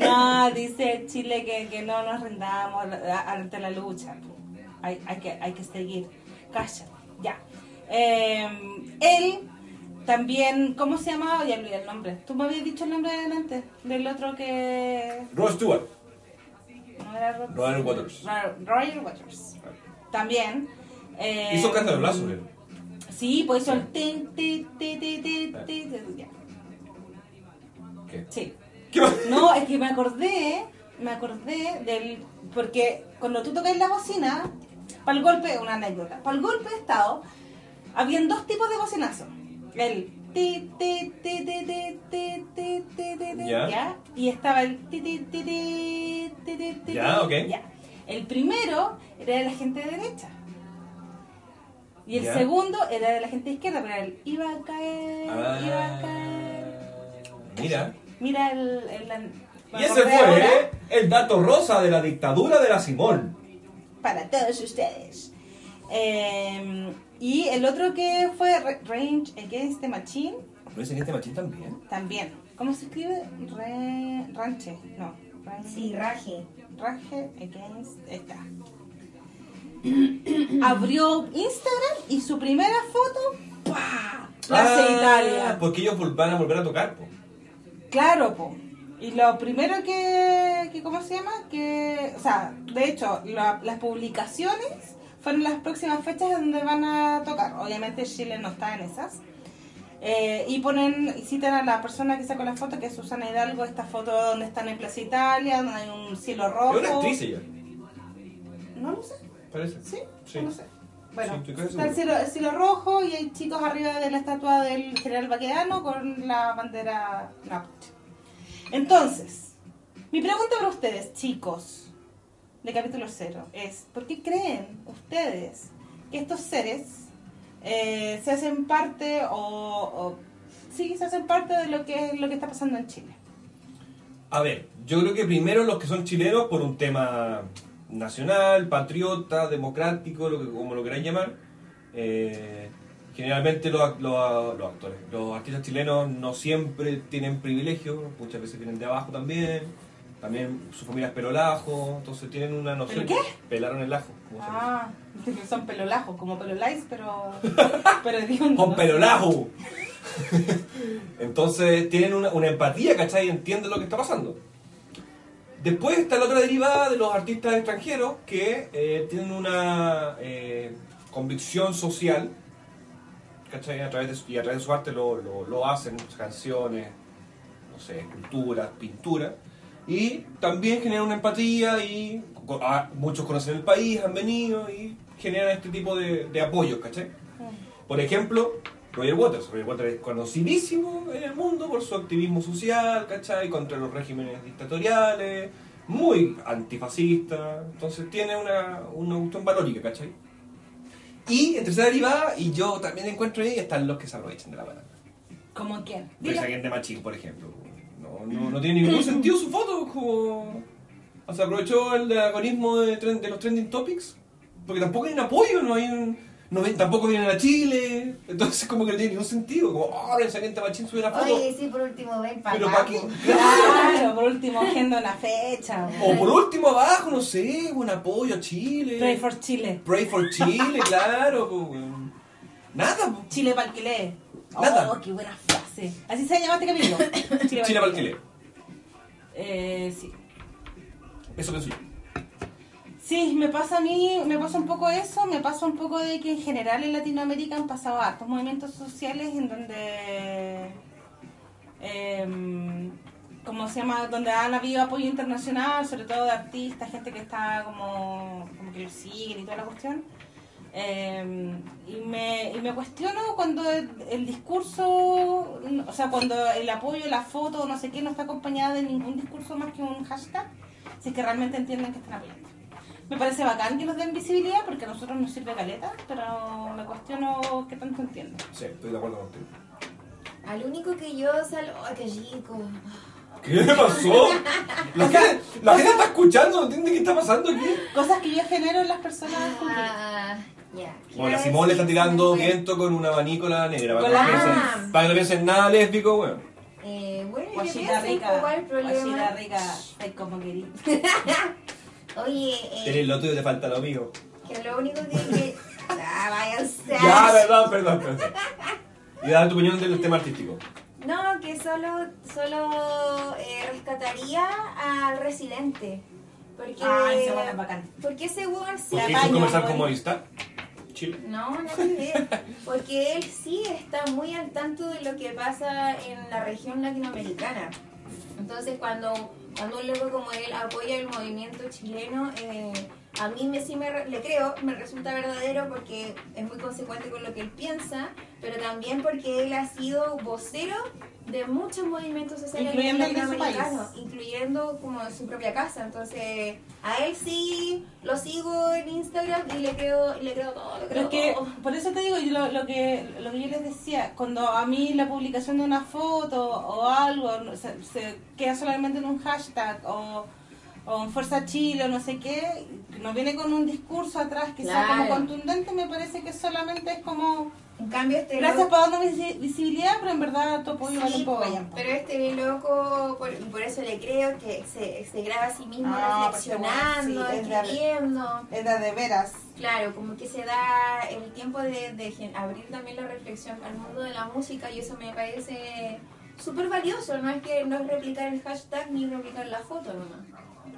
No, [laughs] dice Chile que, que no nos rindamos a- ante la lucha. Hay, hay, que, hay que seguir. Calla, ya. Eh, él también, ¿cómo se llamaba? Ya olvidé el nombre. Tú me habías dicho el nombre delante del otro que... Rod Stewart. No era Rod- Roger Waters. Ro- Roger Waters. También. eh, Hizo carne de él. Sí, pues hizo el... ya. ¿Qué? Sí. ¿Qué? No, es que me acordé, me acordé del... Porque cuando tú tocas la bocina, para el golpe, una anécdota, para el golpe de estado, habían dos tipos de bocinazos. El ti, ti, ti, ti, ti, ti, ti, ti, ti, ti, Ya. Y estaba el ti, ti, ti, ti, ti, ti, ti, Ya, ti, ok. ya. El primero era de la gente de derecha. Y el segundo era de la gente de izquierda, pero era el iba a caer, iba a caer. Ah, Mira. Mira el... el, el- Y ese fue ahora. ¿eh? el dato rosa de la dictadura de la Simón. para todos ustedes. Eh, y el otro que fue Ra- Range Against the Machine, ¿No es en este machín también? también. ¿Cómo se escribe? Re, ranche, no. Ranche, Sí, raje. Rage Against, está. [clears throat] Abrió Instagram y su primera foto, ¡pah! Plaza Ah, Italia. Porque ellos van a volver a tocar, po. Claro, po. Y lo primero que, que ¿cómo se llama? Que, o sea, de hecho, la- las publicaciones fueron las próximas fechas donde van a tocar. Obviamente Chile no está en esas. Eh, y ponen, y citan a la persona que sacó la foto, que es Susana Hidalgo, esta foto donde están en Plaza Italia, donde hay un cielo rojo. Es una actriz ella, No lo sé, parece. ¿sí? Sí. No lo sé. Bueno, Sí, está el cielo, el cielo rojo y hay chicos arriba de la estatua del general Baquedano con la bandera mapuche. Entonces, mi pregunta para ustedes, chicos, de capítulo cero, es, ¿por qué creen ustedes que estos seres eh, se hacen parte o, o sí, se hacen parte de lo que, lo que está pasando en Chile? A ver, yo creo que primero los que son chilenos por un tema nacional, patriota, democrático, lo que, como lo queráis llamar. eh, generalmente los, los- los actores, los artistas chilenos no siempre tienen privilegios, muchas veces vienen de abajo también. También su familia es pelolajo, entonces tienen una noción. ¿Pero Pelaron el ajo. se dice. Ah, [laughs] son pelolajos, como pelolais, pero, [laughs] pero digo, ¡Con no. pelolajo! [laughs] Entonces tienen una, una empatía, ¿cachai? Y entienden lo que está pasando. Después está la otra derivada de los artistas extranjeros que eh, tienen una eh, convicción social, ¿cachai? A través de su, y a través de su arte lo, lo, lo hacen, canciones, no sé, esculturas, pintura. Y también generan una empatía y muchos conocen el país, han venido y generan este tipo de, de apoyos, ¿cachai? Por ejemplo, Roger Waters. Roger Waters es conocidísimo en el mundo por su activismo social, ¿cachai? Contra los regímenes dictatoriales, muy antifascista. Entonces tiene una, una cuestión valórica, ¿cachai? Y entre esa derivada, y yo también encuentro ahí, están los que se aprovechan de la palabra. ¿Como quién? Luis de Machín, por ejemplo. No, no, no tiene ningún sentido su foto, como... O sea, aprovechó el agonismo de, de los trending topics, porque tampoco hay un apoyo, no hay un... No, ven- tampoco vienen a Chile, entonces como que no tiene ningún sentido, como, oh, Luis Again de Machín sube una foto. Oye, sí, por último, ven para Pero. ¿para qué? po. [laughs] Claro, por último, agenda una fecha. O por último abajo, no sé, un apoyo a Chile. Pray for Chile. Pray for Chile, [laughs] claro. Nada. Chile para alquiler. Nada. Oh, qué buena frase. Así se llama este capítulo. [coughs] Chile para alquiler. Eh, sí. Eso pienso yo. Sí, me pasa a mí, me pasa un poco eso, me pasa un poco de que en general en Latinoamérica han pasado hartos movimientos sociales en donde como se llama, donde han habido apoyo internacional, sobre todo de artistas, gente que está como, como que lo siguen y toda la cuestión. Eh, y, me, y me cuestiono cuando el, el discurso, o sea, cuando el apoyo, la foto, no sé qué, no está acompañada de ningún discurso más que un hashtag, si es que realmente entienden que están apoyando. Me parece bacán que nos den visibilidad porque a nosotros nos sirve caleta, pero me cuestiono qué tanto entienden. Sí, estoy de acuerdo contigo. Al único que yo salgo. ¡Ay, qué chico! ¿Qué le pasó? La gente, la gente está escuchando, no entiende qué está pasando aquí. Cosas que yo genero en las personas. Ah, ya. Bueno, Simón le está decir tirando viento con un abanico a la negra. Para, Con que, no piensen, para que no piensen nada lésbico, weón. Eh, bueno, yo Guachita pienso, rica, ¿cuál guachita problema? rica, ay, como querí. [laughs] Oye, Eres eh, lo tuyo y te falta lo mío. que lo único que... que... [laughs] Ah, váyanse. Ya, perdón, perdón, perdón. Y dar tu opinión del tema artístico. No, que solo, solo eh, rescataría al residente. Porque, Ay, es bacán. porque ese weón sí. ¿Porque Se comercial weón. como Movistar? Chile. No, ver. Porque él sí está muy al tanto de lo que pasa en la región latinoamericana. Entonces, cuando, cuando un loco como él apoya el movimiento chileno, eh, a mí me, sí me, le creo, me resulta verdadero porque es muy consecuente con lo que él piensa, pero también porque él ha sido vocero de muchos movimientos sociales Incluyendo el latinoamericanos, incluyendo como su propia casa. Entonces, a él sí lo sigo en Instagram y le creo, y le creo todo. Creo que, todo. por eso te digo, yo lo, lo que, lo que yo les decía, cuando a mí la publicación de una foto o algo se, se queda solamente en un hashtag o, o en Fuerza Chile o no sé qué, no viene con un discurso atrás que sea como contundente, me parece que solamente es como, En cambio, este gracias loco- por darnos visi- visibilidad, pero en verdad tu apoyo vale Sí, un poco po, callampa. pero este loco, por, por eso le creo que se, se graba a sí mismo Ah, reflexionando, bueno, sí, es de- escribiendo. Es de, de veras. Claro, como que se da el tiempo de, de abrir también la reflexión al mundo de la música y eso me parece súper valioso. No es que no es replicar el hashtag ni replicar la foto nomás.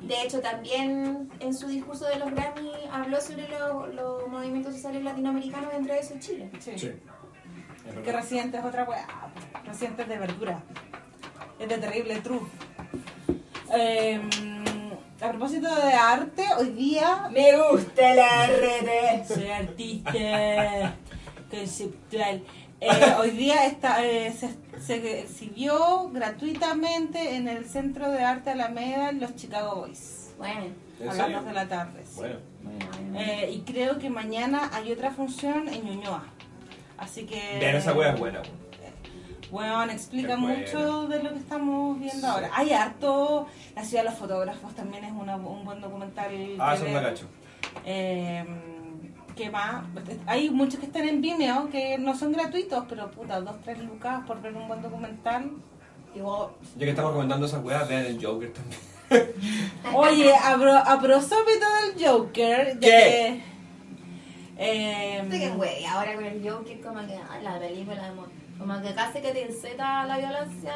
De hecho, también en su discurso de los Grammy habló sobre los, movimientos sociales latinoamericanos, entre esos Chile. Sí. Sí. Es Que. Residente es otra weá. Residente es de verdura. Es de terrible true. Eh, a propósito de arte, hoy día Me gusta la red. soy artista conceptual. Eh, hoy día está, eh, se, se exhibió gratuitamente en el Centro de Arte Alameda los Chicago Boys. Bueno, ¿En A las serio? 2 de la tarde. sí. Bueno. Eh, y creo que mañana hay otra función en Ñuñoa. Así que. Vean esa wea es buena. Bueno, explica Es buena. mucho de lo que estamos viendo ahora. Hay harto. La ciudad de los fotógrafos también es una- un buen documental. Ah, cacho. Eh, ¿Qué más? Hay muchos que están en Vimeo que no son gratuitos, pero puta, dos, tres lucas por ver un buen documental. Digo, Ya que estamos comentando esas weas, vean el Joker también. [laughs] oye, a, pro- a prosópito del Joker. ¿Qué? que, eh, Estoy que güey, ahora con el Joker como que ah, la película de mo- como que casi que te inceta a la violencia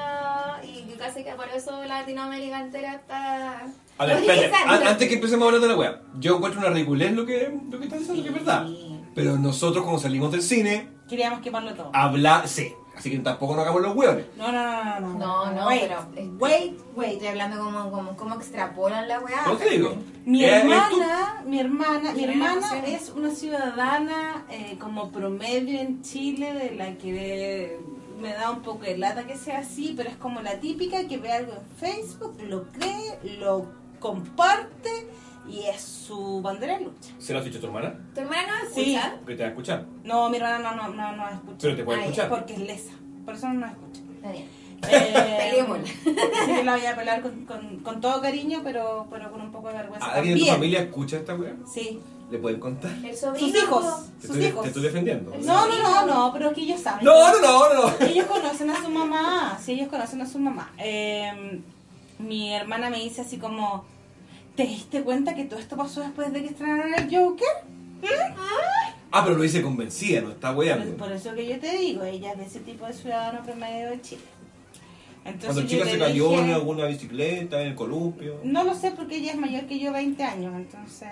y que casi que por eso Latinoamérica entera está A ver, espérate, antes que empecemos a hablar de la wea, yo encuentro una ridiculez lo que, lo que están diciendo, que es verdad. Pero nosotros, cuando salimos del cine, queríamos quemarlo todo. habla, sí. Así que tampoco nos hagamos los hueones. No, no, no, no, no. No, no, wait, pero Wait, wait. Estoy hablando como, como, como extrapolan la weá. ¿Cómo te digo? Mi Eh, hermana, mi hermana, mi Tiene hermana es una ciudadana eh, como promedio en Chile de la que me da un poco de lata que sea así, pero es como la típica que ve algo en Facebook, lo cree, lo comparte y es su bandera de lucha. ¿Se lo has dicho a tu hermana? ¿Tu hermana no Sí. escucha? Porque te va a escuchar. No, mi hermana no, no, no, no escucha. Pero te puede Ay, escuchar. Porque es lesa, por eso no nos escucha. Está bien. Eh, [laughs] Peleémosla. Sí que la voy a pelar con, con, con todo cariño, pero, pero con un poco de vergüenza. ¿Alguien de tu familia escucha esta wea? Sí. ¿Le pueden contar? El sobrino. Sus hijos. Te Sus estoy, hijos. te estoy defendiendo. No, no, no, no, pero es que ellos saben. No, no, no, no. no. [laughs] Ellos conocen a su mamá, sí, ellos conocen a su mamá. Eh, mi hermana me dice así como, ¿te diste cuenta que todo esto pasó después de que estrenaron el Joker? Ah, pero lo hice convencida, no está weando. por eso que yo te digo, ella es de ese tipo de ciudadano promedio de Chile. Entonces Cuando chica se cayó dije- en alguna bicicleta, en el columpio. No lo sé porque ella es mayor que yo 20 años, entonces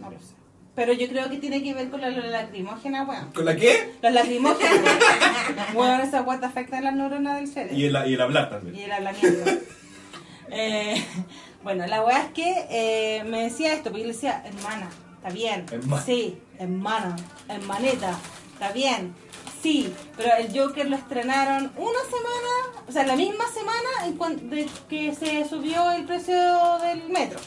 no lo sé. Pero yo creo que tiene que ver con la, la lacrimógena, weón. ¿Con la qué? La lacrimógena, [laughs] weón, esa weón te afecta a las neuronas del cerebro. Y el, y el hablar Y también. el hablamiento. [laughs] Eh, bueno, la weá es que eh, me decía esto, porque yo le decía, hermana, está bien. Hermana. Sí, hermana, hermaneta, está bien. Sí, pero el Joker lo estrenaron una semana, o sea, la misma semana en cuan- de que se subió el precio del metro.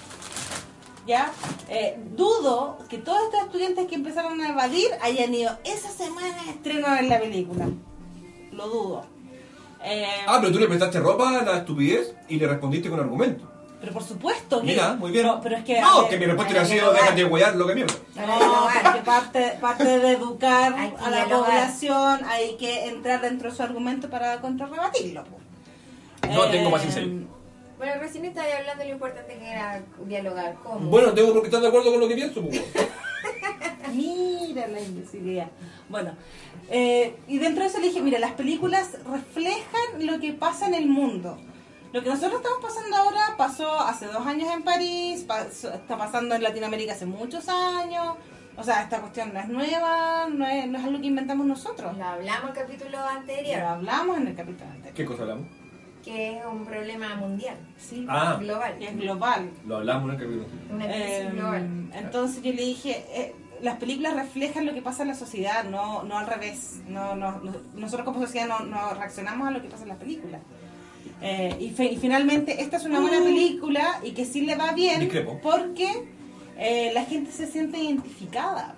¿Ya? Eh, dudo que todos estos estudiantes que empezaron a evadir hayan ido esa semana a estrenar la película. Lo dudo. Eh, Ah, pero tú le prestaste ropa a la estupidez y le respondiste con argumento. Pero por supuesto que... Mira, muy bien. Pero, pero es que... no, ver, que mi respuesta hubiera que sido dialogar. déjate huear lo que mierda. No, porque parte, parte de educar que a la dialogar. población hay que entrar dentro de su argumento para contrarrebatirlo. po. No tengo paciencia. Bueno, recién estaba hablando de lo importante que era dialogar. ¿Cómo? Bueno, tengo porque estar de acuerdo con lo que pienso. pues. [laughs] Mira la imbecilidad. Bueno, eh, y dentro de eso le dije, mira, las películas reflejan lo que pasa en el mundo. Lo que nosotros estamos pasando ahora pasó hace dos años en París, pasó- está pasando en Latinoamérica hace muchos años. O sea, esta cuestión no es nueva, no es, no es algo que inventamos nosotros. Lo hablamos en el capítulo Lo anterior, hablamos en el capítulo anterior. ¿Qué cosa hablamos? que es un problema mundial, Sí, Ah, global. es global. lo hablamos en el capítulo. Una crisis Eh, global. entonces yo le dije, eh, las películas reflejan lo que pasa en la sociedad, no, no al revés. No, no, no- nosotros como sociedad no, no reaccionamos a lo que pasa en las películas. Eh, y, fe- y finalmente esta es una buena película y que sí le va bien Discrepo. porque eh, la gente se siente identificada.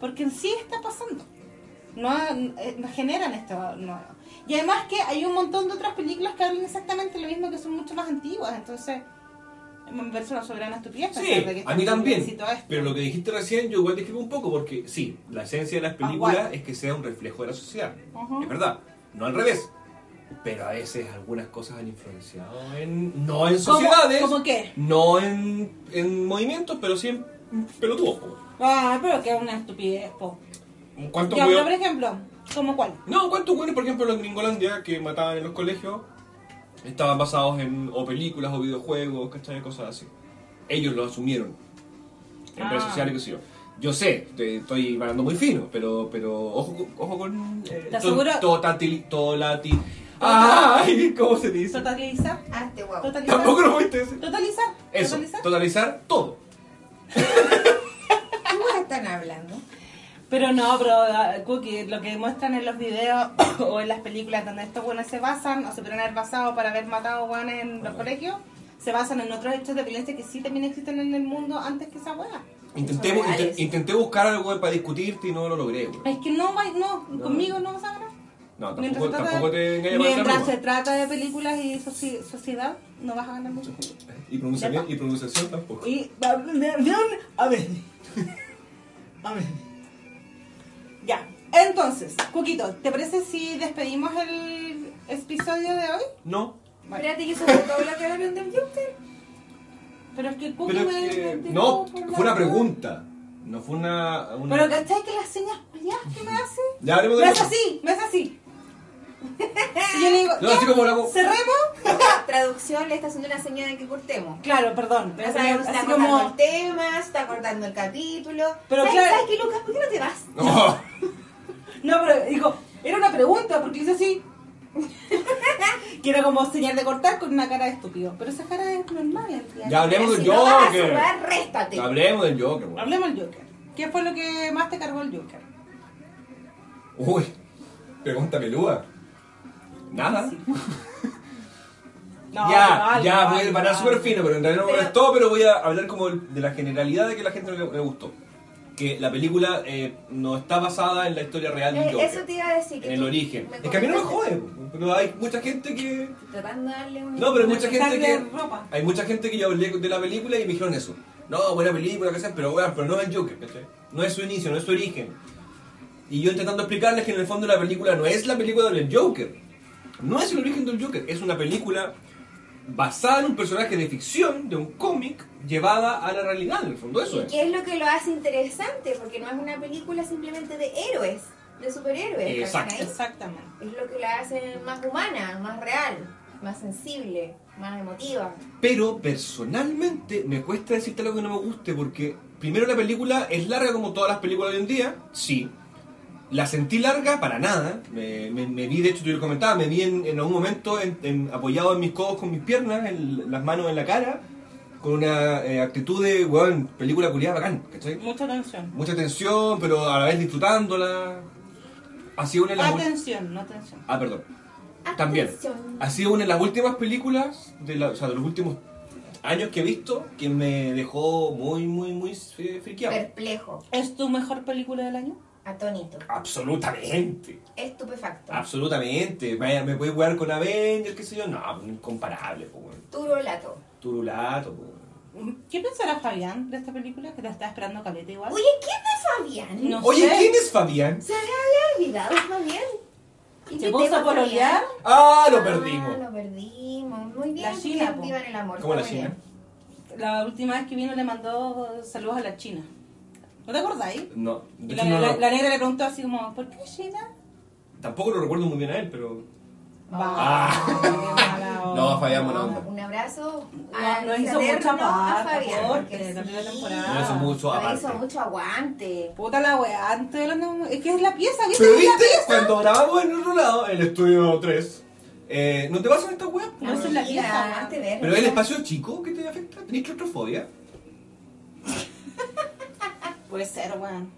Porque en sí está pasando. No, eh, no generan esto. no. Y además que hay un montón de otras películas que hablan exactamente lo mismo que son mucho más antiguas. Entonces, me parece una soberana estupidez. Sí, pensar de que a mí también. Pero lo que dijiste recién, yo igual discrepo un poco, porque sí, la esencia de las películas Aguanta. es que sea un reflejo de la sociedad. Ujú. Es verdad, no al revés. Pero a veces algunas cosas han influenciado en. No en ¿Cómo- sociedades. ¿Cómo qué? No en, en movimientos, pero sí en pelotudos. po. Ah, pero que es una estupidez, po. ¿Cuántos Ya, pero por ejemplo, ¿cómo cuál? No, ¿cuántos buenos, por ejemplo, en Gringolandia que mataban en los colegios estaban basados en o películas o videojuegos, ¿cachai? Cosas así. Ellos lo asumieron en Ah. redes sociales, qué sé yo. Yo sé, te- estoy ganando muy fino, pero, pero ojo, ojo con... eh, ¿Te aseguro? Tolati... ¡Ay! ¿Cómo se dice? Totalizar. Hazte guau. Totalizar. Tampoco lo fuiste ese. Totalizar. Eso, Totalizar. totalizar todo. [laughs] ¿Qué weas están hablando? Pero no, pero ah, Cookie, lo que muestran en los videos [coughs] o en las películas donde estos buenos se basan o se pueden haber basado para haber matado buenos en los colegios, se basan en otros hechos de violencia que sí también existen en el mundo antes que esa hueá. Intenté, Son intenté buscar algo para discutirte y no lo logré. güey. Es que no, va- no, No. conmigo no vas a ganar. No, Mientras tampoco, se trata, tampoco te con esa mientras se trata de películas y soci- sociedad, no vas a ganar mucho. Y pronunciación, y pronunciación tampoco. Y a ver. [laughs] A ver. Ya. Entonces, Cuquito, ¿te parece si despedimos el episodio de hoy? No, Espérate que sobre todo lo que hablaron del Joker. Pero es que Cookie pero me, que- no, fue una pregunta. No fue una. una- Pero ¿cachai que las señas que me hace? Ya hablemos de Me hace eso. así, me hace así. Y yo le digo, No, ¿ya? así como hago. ¿cerremos? [laughs] Traducción le está haciendo una señal de que cortemos. Claro, perdón. No así está cortando como... el tema, está cortando el capítulo. Pero ¿Sabes, claro- ¿Sabes qué, Lucas? ¿Por qué no te vas? No. No, [laughs] pero dijo, era una pregunta, porque hice así. [laughs] que era como señal de cortar con una cara de estúpido. Pero esa cara es normal, en realidad. Ya hablemos del si no vas a Joker. sudar, réstate. Hablemos del Joker. Hablemos del Joker. ¿Qué fue lo que más te cargó el Joker? Uy, pregunta peluda. Nada. [laughs] [laughs] No, ya, ya, voy a algo, parar algo. súper fino, pero en realidad no me molestó, pero voy a hablar como de la generalidad de que la gente le, le gustó. Que la película eh, no está basada en la historia real del Eh, Joker. eso te iba a decir. que en el origen. Es que a mí no me jode, pero hay mucha gente que... Tratando de darle un... No, pero hay mucha gente que... ropa. Hay mucha gente que yo hablé de la película y me dijeron eso. No, buena película, que sea, pero bueno, pero no es el Joker, ¿cachai? No es su inicio, no es su origen. Y yo intentando explicarles que en el fondo la película no es la película del Joker. No es el origen del Joker, es una película basada en un personaje de ficción, de un cómic, llevada a la realidad, en el fondo eso ¿Y es. qué es lo que lo hace interesante? Porque no es una película simplemente de héroes, de superhéroes. Exacto. Exactamente. Es lo que la hace más humana, más real, más sensible, más emotiva. Pero personalmente me cuesta decirte algo que no me guste porque primero la película es larga como todas las películas de hoy en día, sí. La sentí larga para nada. Me, me- me vi, de hecho, yo lo comentaba, me vi en, en algún momento en- en- apoyado en mis codos con mis piernas, en las manos en la cara, con una eh, actitud de, weón, película culiada bacán, ¿cachai? Mucha atención. Mucha tensión, pero a la vez disfrutándola. Ha sido una de las Atención, no atención. Ah, perdón. También. Ha sido una de las últimas películas, de, la- o sea, de los últimos años que he visto, que me dejó muy, muy, muy eh, friqueado. Perplejo, ¿Es tu mejor película del año? Atónito, Absolutamente. estupefacto, Absolutamente. Me, me puedes jugar con Avengers, qué sé yo. No, incomparable, weón. turolato. Turulato, po, weón. ¿Qué pensará Fabián de esta película? Que te está esperando caleta igual. Oye, ¿quién es Fabián? No Oye, sé. ¿quién es Fabián? Se había olvidado Fabián. ¿Y ¿Se puso a pololear? Ah, lo Ah, perdimos. lo perdimos. Muy bien. La China, vivan el amor. ¿Cómo la bien. China? La última vez que vino le mandó saludos a la China. ¿No te acordáis? No, Y de la, hecho no la- lo- la negra le preguntó así como, ¿por qué China? tampoco lo recuerdo muy bien a él, pero. Va. Ah. onda. [laughs] No, Fabián, buena onda. Un abrazo No, nos hizo mucha a falta, Fabián. aporte, porque la primera sí, temporada. Nos hizo mucho nos aparte. hizo mucho aguante. Puta la weá, antes de los- Es que es la pieza, ¿viste? Pero la viste, pieza. cuando grabamos en otro lado, en el estudio 3, eh, ¿no te pasan estas weas? No, es la pieza. Pero el espacio chico que te afecta, tenés claustrofobia. [laughs] Puede ser, weón.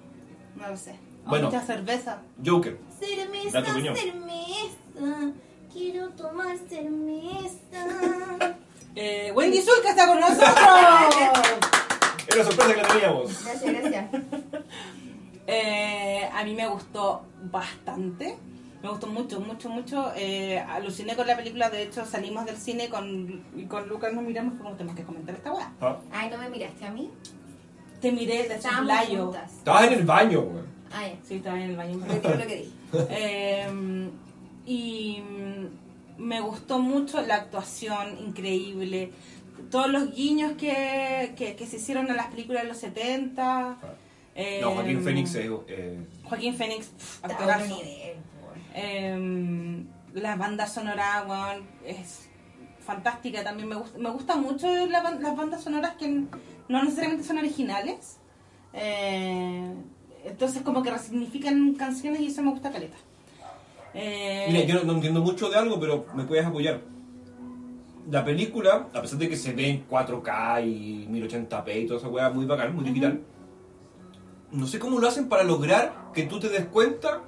No lo sé. O Bueno. Mucha cerveza. Joker. Cerveza, Da tu opinión. cerveza. Quiero tomar cerveza. [laughs] Eh, Wendy Zulka está con nosotros. [laughs] Era la sorpresa que la teníamos. Gracias, gracias. [laughs] Eh, a mí me gustó bastante. Me gustó mucho, mucho, mucho. Eh, aluciné con la película. De hecho, salimos del cine con, y con Lucas nos miramos como tenemos que comentar esta weá. Ah, Ay, ¿no me miraste a mí? Te miré de juntas. Estabas en el baño, weón. Ay, Sí, estaba en el baño. retiro lo que dije. [laughs] Eh, y me gustó mucho la actuación increíble. Todos los guiños que, que, que se hicieron a las películas de los 70. eh, No, Joaquín Phoenix es. eh, Joaquín a actorazo. Eh, la banda sonora, weón, es fantástica también. Me gusta, me gusta mucho la las bandas sonoras que no necesariamente son originales. Eh, entonces, como que resignifican canciones y eso me gusta caleta. Eh, Mira, yo no, no entiendo mucho de algo, pero me puedes apoyar. La película, a pesar de que se ve en 4K y 1080p y toda esa weá muy bacán, muy digital, no sé cómo lo hacen para lograr que tú te des cuenta,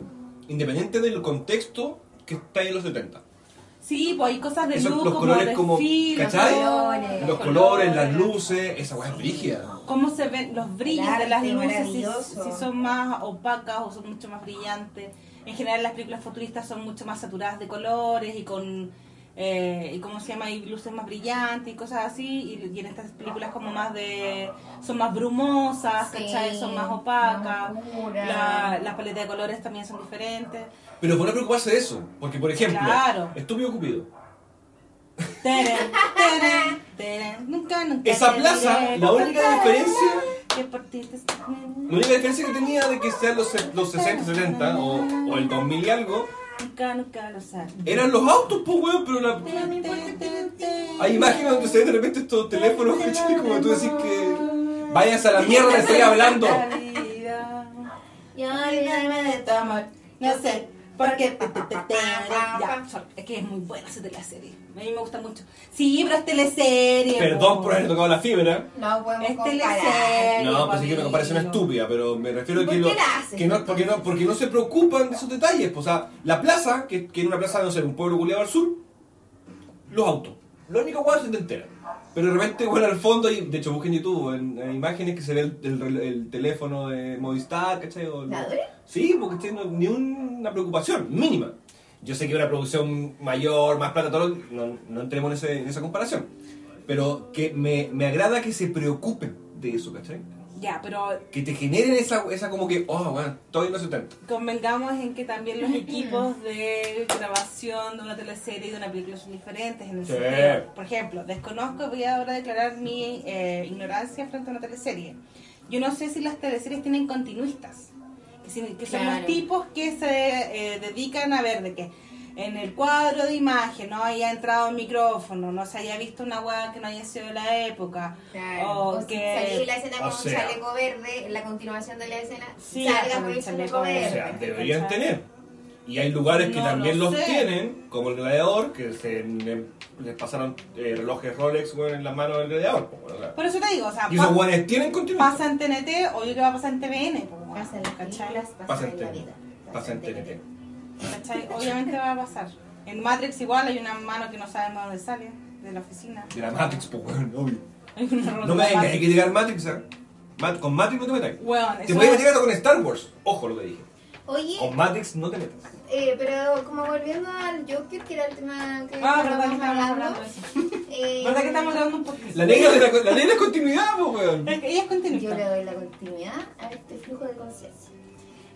independiente del contexto, que está en los 70. Sí, pues hay cosas de luz, los como colores de como, filo, ¿cachai? colores. Los colores, las luces, esa weá es brígida. cómo se ven los brillos de las luces, si son más opacas o son mucho más brillantes. En general las películas futuristas son mucho más saturadas de colores y con, eh, y cómo se llama, y luces más brillantes y cosas así. Y, y en estas películas como más de, son más brumosas, Sí, ¿cachai? Son más opacas. más. La, las paletas de colores también son diferentes. Pero por no preocuparse de eso, porque por ejemplo, Claro. Estúpido Cupido. Teren, teren, teren, nunca, nunca. Esa plaza, diré la única diferencia La única diferencia que tenía de que sean los, los 60, 70 o, o el 2000 y algo, Nunca, nunca lo sabes. eran los autos, pues weón, pero la... Hay imágenes donde se ven de repente estos teléfonos, ¿cachai? Como tú decís que... Váyanse a la mierda, estoy hablando. Y olvídame de. No sé, porque... es que es muy buena esa teleserie. A mí me gusta mucho. Sí, pero es teleserie. Perdón po. por haber tocado la fibra. No podemos Es comparar. teleserie. No, pues sí que me parece una estúpida, pero me refiero a ¿Por que, qué lo- la hacen? que no, porque, no, porque no se preocupan de esos detalles. o sea, la plaza, que, que era una plaza, no sé, un pueblo culiado al sur, los autos. Lo único guay se te entera. Pero de repente, bueno, al fondo, y de hecho busquen en YouTube, en, en imágenes que se ve el, el- el teléfono de Movistar, ¿cachai? O- ¿La dura? Sí, porque. No- ni una preocupación, mínima. Yo sé que una producción mayor, más plata, todo, no, no entremos en, ese- en esa comparación. Pero que me, me agrada que se preocupen de eso, ¿cachai? Ya, pero Que te generen esa, esa como que, oh, bueno, estoy en los 70. convengamos en que también los equipos de grabación de una teleserie y de una película son diferentes en el Sí. sentido. Por ejemplo, desconozco, voy ahora a declarar mi eh, ignorancia frente a una teleserie. Yo no sé si las teleseries tienen continuistas, que, si- que son Claro. los tipos que se eh, dedican a ver de que en el cuadro de imagen no haya entrado un micrófono, no se haya visto una weá que no haya sido de la época, Claro. o O si que... en la escena o con un chaleco verde, la continuación de la escena, Sí, salga con el chaleco chaleco verde. O sea, deberían tener. Y hay lugares que No también lo los sé. tienen, como el gladiador, que se le- les pasaron eh, relojes Rolex weón, en la mano del gladiador. Por eso te digo, o sea, Y esos pa- guanes tienen continuidad. pasa en TNT o yo que va a pasar en TVN, Pasa en las películas, Pasa pasa en la TNT. vida. Pasa en TNT. ¿Cachai? Obviamente va a pasar. En Matrix igual hay una mano que no sabemos dónde sale, de la oficina. De la Matrix, pues, weón, obvio. [laughs] No me digas, hay que llegar Matrix, ¿eh? Mat- con Matrix no te metas. Weón, Te eso- puedes meter con Star Wars. Ojo lo que dije. Oye, Con Matrix no te metas. eh, pero como volviendo al Joker, que era el tema que Ah, verdad que estábamos hablando [laughs] eh, ¿Verdad que estamos grabando un poquito? La negra, de la, la negra es continuidad, pues, weón. Ella es Yo le doy la continuidad a este flujo de conciencia.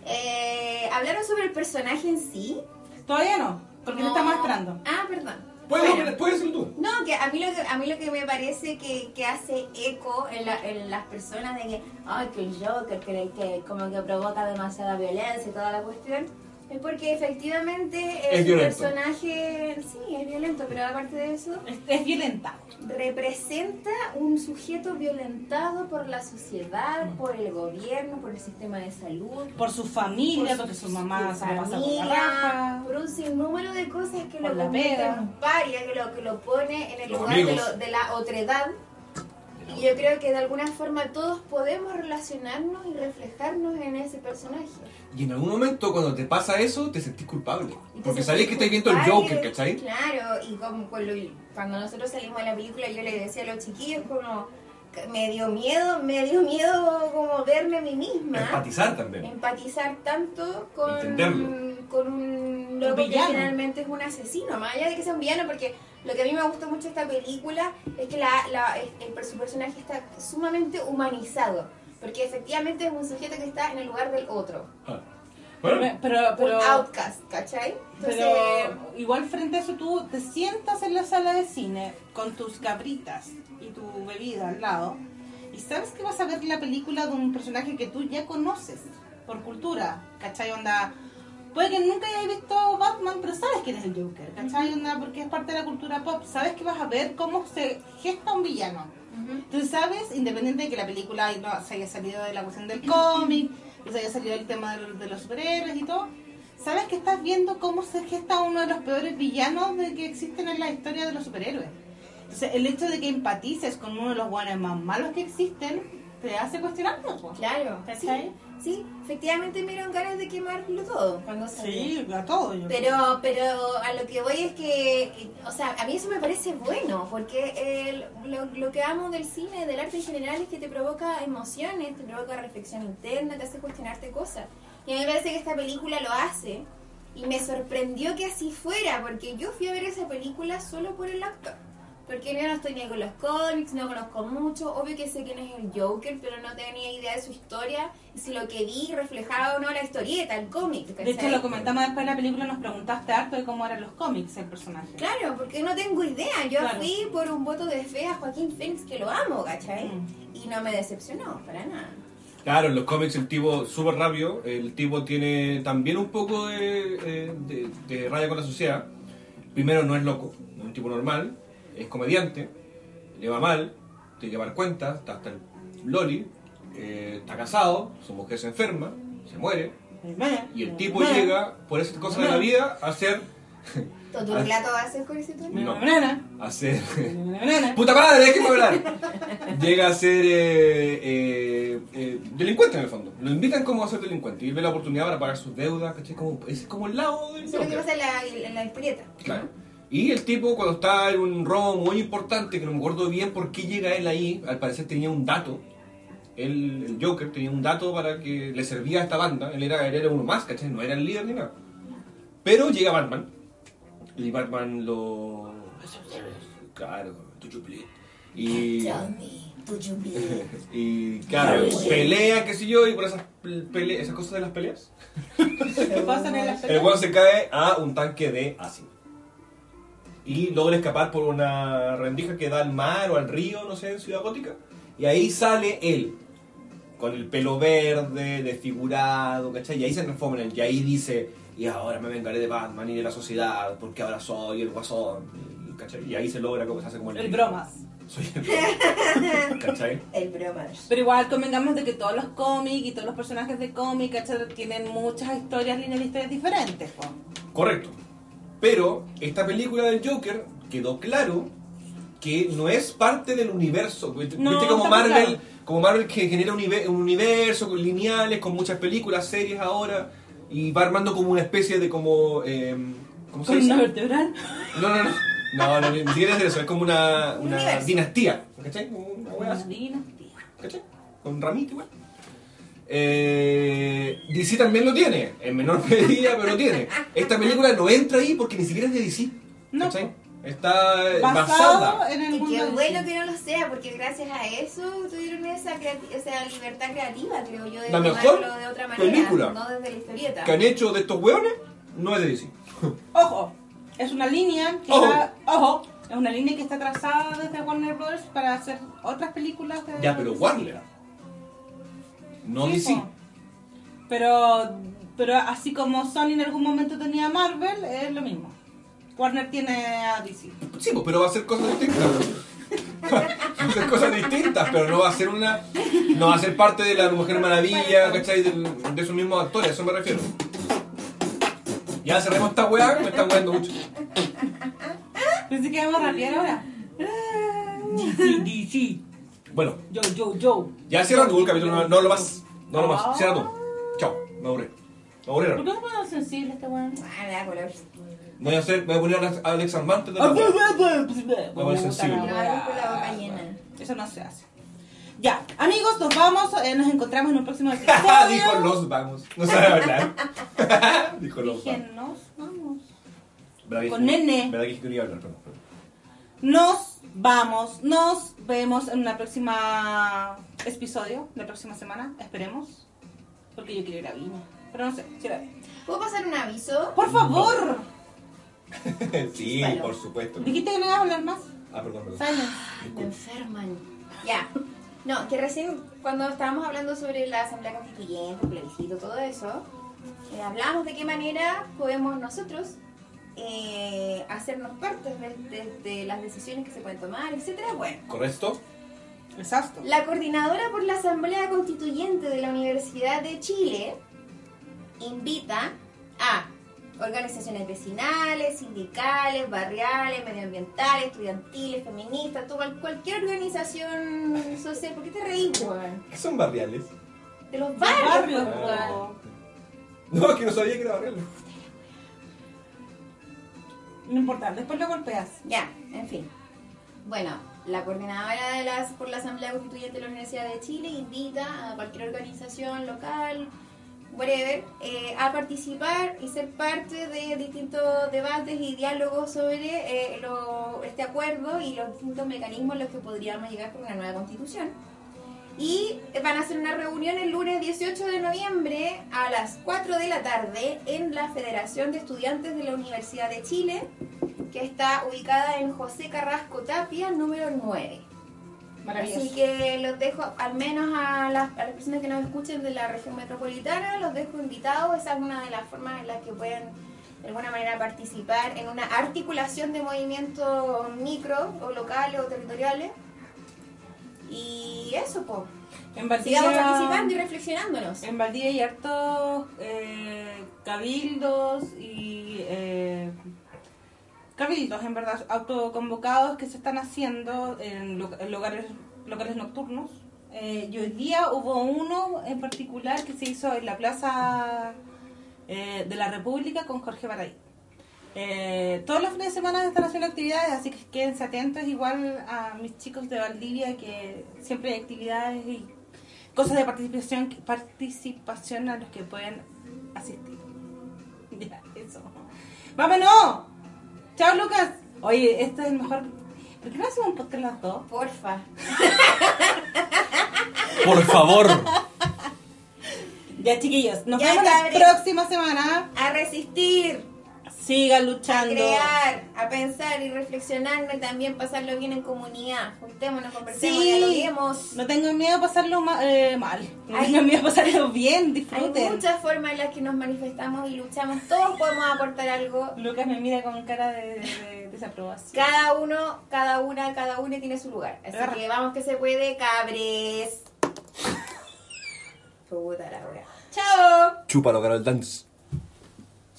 Eh, ¿Hablaron sobre el personaje en sí? Todavía no, porque lo No. estamos esperando. Ah, perdón. Puedes, Bueno. puedes hacerlo tú. No, que a mí lo que, a mí lo que me parece que, que hace eco en, la- en las personas de que, ay, que el Joker, que, que como que provoca demasiada violencia y toda la cuestión, es porque efectivamente Es el violento. personaje, sí, es violento, pero aparte de eso, Es, es violenta. representa un sujeto violentado por la sociedad, por el gobierno, por el sistema de salud, Por su familia, por porque su mamá su se la pasa por la familia, raja. por un sinnúmero de cosas que Por lo la convierte pega. en paria, que lo, que lo pone en el Los lugar de, lo- de la otredad. Y yo creo que de alguna forma todos podemos relacionarnos y reflejarnos en ese personaje. Y en algún momento cuando te pasa eso, te sentís culpable. Te Porque sabés que estás viendo el Joker, ¿cachai? Claro, y como cuando, cuando nosotros salimos de la película yo le decía a los chiquillos como me dio miedo, me dio miedo como verme a mí misma. Empatizar también. empatizar tanto con, Entenderlo. con un loco que finalmente es un asesino, más allá de que sea un villano, porque lo que a mí me gustó mucho de esta película es que la, la- el, el- su personaje está sumamente humanizado, porque efectivamente es un sujeto que está en el lugar del otro, Ah. Bueno, Pero, pero, un outcast, ¿cachai? Entonces, pero igual frente a eso tú te sientas en la sala de cine con tus cabritas y tu bebida al lado y sabes que vas a ver la película de un personaje que tú ya conoces por cultura, ¿cachai? Onda, puede que nunca hayas visto Batman, pero sabes quién es el Joker, ¿cachai? Onda, porque es parte de la cultura pop, sabes que vas a ver cómo se gesta un villano. ujú. Tú sabes, independiente de que la película no, se haya salido de la cuestión del cómic, se haya salido del tema de, los- de los superhéroes y todo, sabes que estás viendo cómo se gesta uno de los peores villanos de que existen en la historia de los superhéroes. Entonces, el hecho de que empatices con uno de los guanes más malos que existen, te hace cuestionarlo. po. claro, sí, ¿Cachai? sí, efectivamente me dieron ganas de quemarlo todo cuando salió. Sí, a todo. yo creo. Pero, pero a lo que voy es que, o sea, a mí eso me parece bueno, porque el- lo, lo que amo del cine, del arte en general, es que te provoca emociones, te provoca reflexión interna, te hace cuestionarte cosas. Y a mí me parece que esta película lo hace, y me sorprendió que así fuera, porque yo fui a ver esa película solo por el actor. Porque yo no estoy ni con los cómics, no conozco mucho. Obvio que sé quién es el Joker, pero no tenía idea de su historia. Y si lo que vi reflejaba o no la historieta, el cómic. De hecho, lo comentamos después de la película, nos preguntaste harto de cómo eran los cómics el personaje. Claro, porque no tengo idea. Yo Claro. fui por un voto de fe a Joaquín Phoenix, que lo amo, ¿cachai? Mm. Y no me decepcionó, para nada. Claro, en los cómics el tipo súper rápido, el tipo tiene también un poco de, eh, de, de raya con la sociedad. Primero no es loco, es un tipo normal, es comediante, le va mal, tiene que dar cuenta, está hasta el loli, eh, está casado, su mujer se enferma, se muere, y el tipo llega por esas cosas de la vida a ser... ¿Tu relato va a ser No. banana, a ser... [laughs] ¡Puta madre, déjenme hablar! Llega a ser eh, eh, eh, delincuente en el fondo. Lo invitan como a ser delincuente y él ve la oportunidad para pagar sus deudas, ¿cachai? Como, es como el lado del Eso es lo que pasa en la, en la. Claro. Y el tipo cuando está en un robo muy importante, que no me acuerdo bien por qué llega él ahí, al parecer tenía un dato. Él, el Joker tenía un dato para que le servía a esta banda. Él era, él era uno más, ¿cachai? No era el líder ni nada. Pero llega Batman. Y Batman lo... Claro. Y... [laughs] Y claro, pelea, qué sé yo, y por esas, pele- esas cosas de las peleas, ¿Qué pasa en la el película? weón se cae a un tanque de ácido. Y logra escapar por una rendija que da al mar o al río, no sé, en Ciudad Gótica. Y ahí sale él, con el pelo verde, desfigurado, ¿cachai? Y ahí se transforma en él, y ahí dice, y ahora me vengaré de Batman y de la sociedad, porque ahora soy el guasón, y- ¿cachai? Y ahí se logra como se hace como el... El bromas. Soy el bromas, [laughs] ¿cachai? El bromas. Pero igual convengamos de que todos los cómics y todos los personajes de cómic, ¿cachai? Tienen muchas historias, líneas de historias diferentes, po. Correcto. Pero esta película del Joker quedó claro que no es parte del universo. ¿Viste No, viste como Marvel, claro. como Marvel que genera un, unive- un universo con lineales, con muchas películas, series ahora, y va armando como una especie de como... eh, ¿Cómo se dice? vertebral. No, no, no. No, no, ni siquiera es eso, es como una, Un una dinastía. ¿Cachai? Una Una dinastía. ¿Cachai? Con ramito igual. Eh, DC también lo tiene, en menor [laughs] medida, pero lo tiene. Esta película no entra ahí porque ni siquiera es de DC. No. ¿Cachai? Está eh, Basado basada. en el Y mundo qué de bueno que no lo sea, porque gracias a eso tuvieron esa, libertad creativa, creo yo, de La mejor tomarlo de otra manera, película no desde la historieta. que han hecho de estos hueones no es de DC. [laughs] Ojo, es una línea que Ojo. está, ojo, es una línea que está trazada desde Warner Bros. para hacer otras películas de Ya, pero Warner. No Sí, DC. po. Pero, pero así como Sony en algún momento tenía Marvel, es lo mismo. Warner tiene a DC. Sí, pero va a ser cosas distintas. va a hacer cosas distintas, pero no va a ser una. No va a ser parte de la Mujer Maravilla, ¿cachai? Del- De, esos mismos actores, a eso me refiero. Ya cerremos esta weá, me están weando mucho. Pensé que vamos a rapear ahora. DC, DC. Bueno, Yo, yo, yo. ya cierra tú el capítulo, no, no lo más. No lo más, cierra tú. Chao, me aburrí. Me ¿Por aburrieron. qué no ponemos sensible este weón? Ah, me da color. Voy a, hacer, voy a poner a Alex- a Alex Armante de la weá. Puta sensible. la Me wea. da con la boca llena. Eso no se hace. Ya, amigos, nos vamos. eh, nos encontramos en un próximo [laughs] Dijo episodio. los vamos. No sabe hablar. [laughs] Dijo los Dije, vamos. nos vamos. ¿Verdad que con dije- nene. ¿Verdad que quería hablar? Perdón. Nos vamos. Nos vemos en una próxima episodio, la próxima semana. Esperemos. Porque yo quiero ir a Viña. Pero no sé, si la ¿Puedo pasar un aviso? Por favor. [laughs] sí, por supuesto. Dijiste que no ibas a hablar más. Ah, perdón, perdón. Silence. Me enferman. Ya. No, que recién cuando estábamos hablando sobre la Asamblea Constituyente, el plebiscito, todo eso, eh, hablamos de qué manera podemos nosotros eh, hacernos parte de, de- de las decisiones que se pueden tomar, etcétera. Bueno, ¿Correcto? Exacto. la coordinadora por la Asamblea Constituyente de la Universidad de Chile invita a organizaciones vecinales, sindicales, barriales, medioambientales, estudiantiles, feministas, todo, cual- cualquier organización social. ¿Por qué te reís, weón? ¿Qué son barriales? De los barrios, weón. No, es que no sabía que era barriales. No importa, después lo golpeas. Ya, en fin. Bueno, la coordinadora de las, por la Asamblea Constituyente de la Universidad de Chile invita a cualquier organización local, whatever, eh, a participar y ser parte de distintos debates y diálogos sobre eh, lo- este acuerdo y los distintos mecanismos en los que podríamos llegar con una nueva constitución. Y van a hacer una reunión el lunes 18 de noviembre a las 4 de la tarde en la Federación de Estudiantes de la Universidad de Chile, que está ubicada en José Carrasco Tapia, número 9. Maravilloso. Así que los dejo, al menos a las, a las personas que nos escuchen de la región metropolitana, los dejo invitados. Esa es una de las formas en las que pueden de alguna manera participar en una articulación de movimientos micro o locales o territoriales. Y eso, pues. En Valdivia, Sigamos participando y reflexionándonos. en Valdivia hay hartos eh, cabildos y eh, cabildos, en verdad, autoconvocados que se están haciendo en, lo- en lugares, locales nocturnos. Eh, y hoy día hubo uno en particular que se hizo en la Plaza eh, de la República con Jorge Baray. Eh, todos los fines de semana están haciendo actividades, así que quédense atentos igual a mis chicos de Valdivia, que siempre hay actividades y cosas de participación, participación a los que pueden asistir. [laughs] Ya, eso. ¡Vámonos! ¡Chao, Lucas! Oye, este es el mejor... ¿Por qué no hacemos un podcast las dos? Porfa. [laughs] Por favor. Ya, chiquillos, nos Ya, vemos la próxima semana. A resistir. Sigan a luchando. crear, a pensar y reflexionar y también pasarlo bien en comunidad. Juntémonos, conversemos, Sí, dialoguemos. no tengan miedo a pasarlo ma- eh, mal. No Ay. tengan miedo a pasarlo bien, Hay disfruten. muchas formas en las que nos manifestamos y luchamos. Todos podemos aportar algo. Lucas me mira con cara de, de- de desaprobación. Cada uno, cada una, cada uno tiene su lugar. Así que vamos que se puede, cabres. Puta la wea. Chao. Chúpalo, Carol Dance.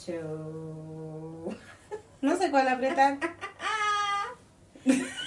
Chao. No sé cuál apretar. [laughs]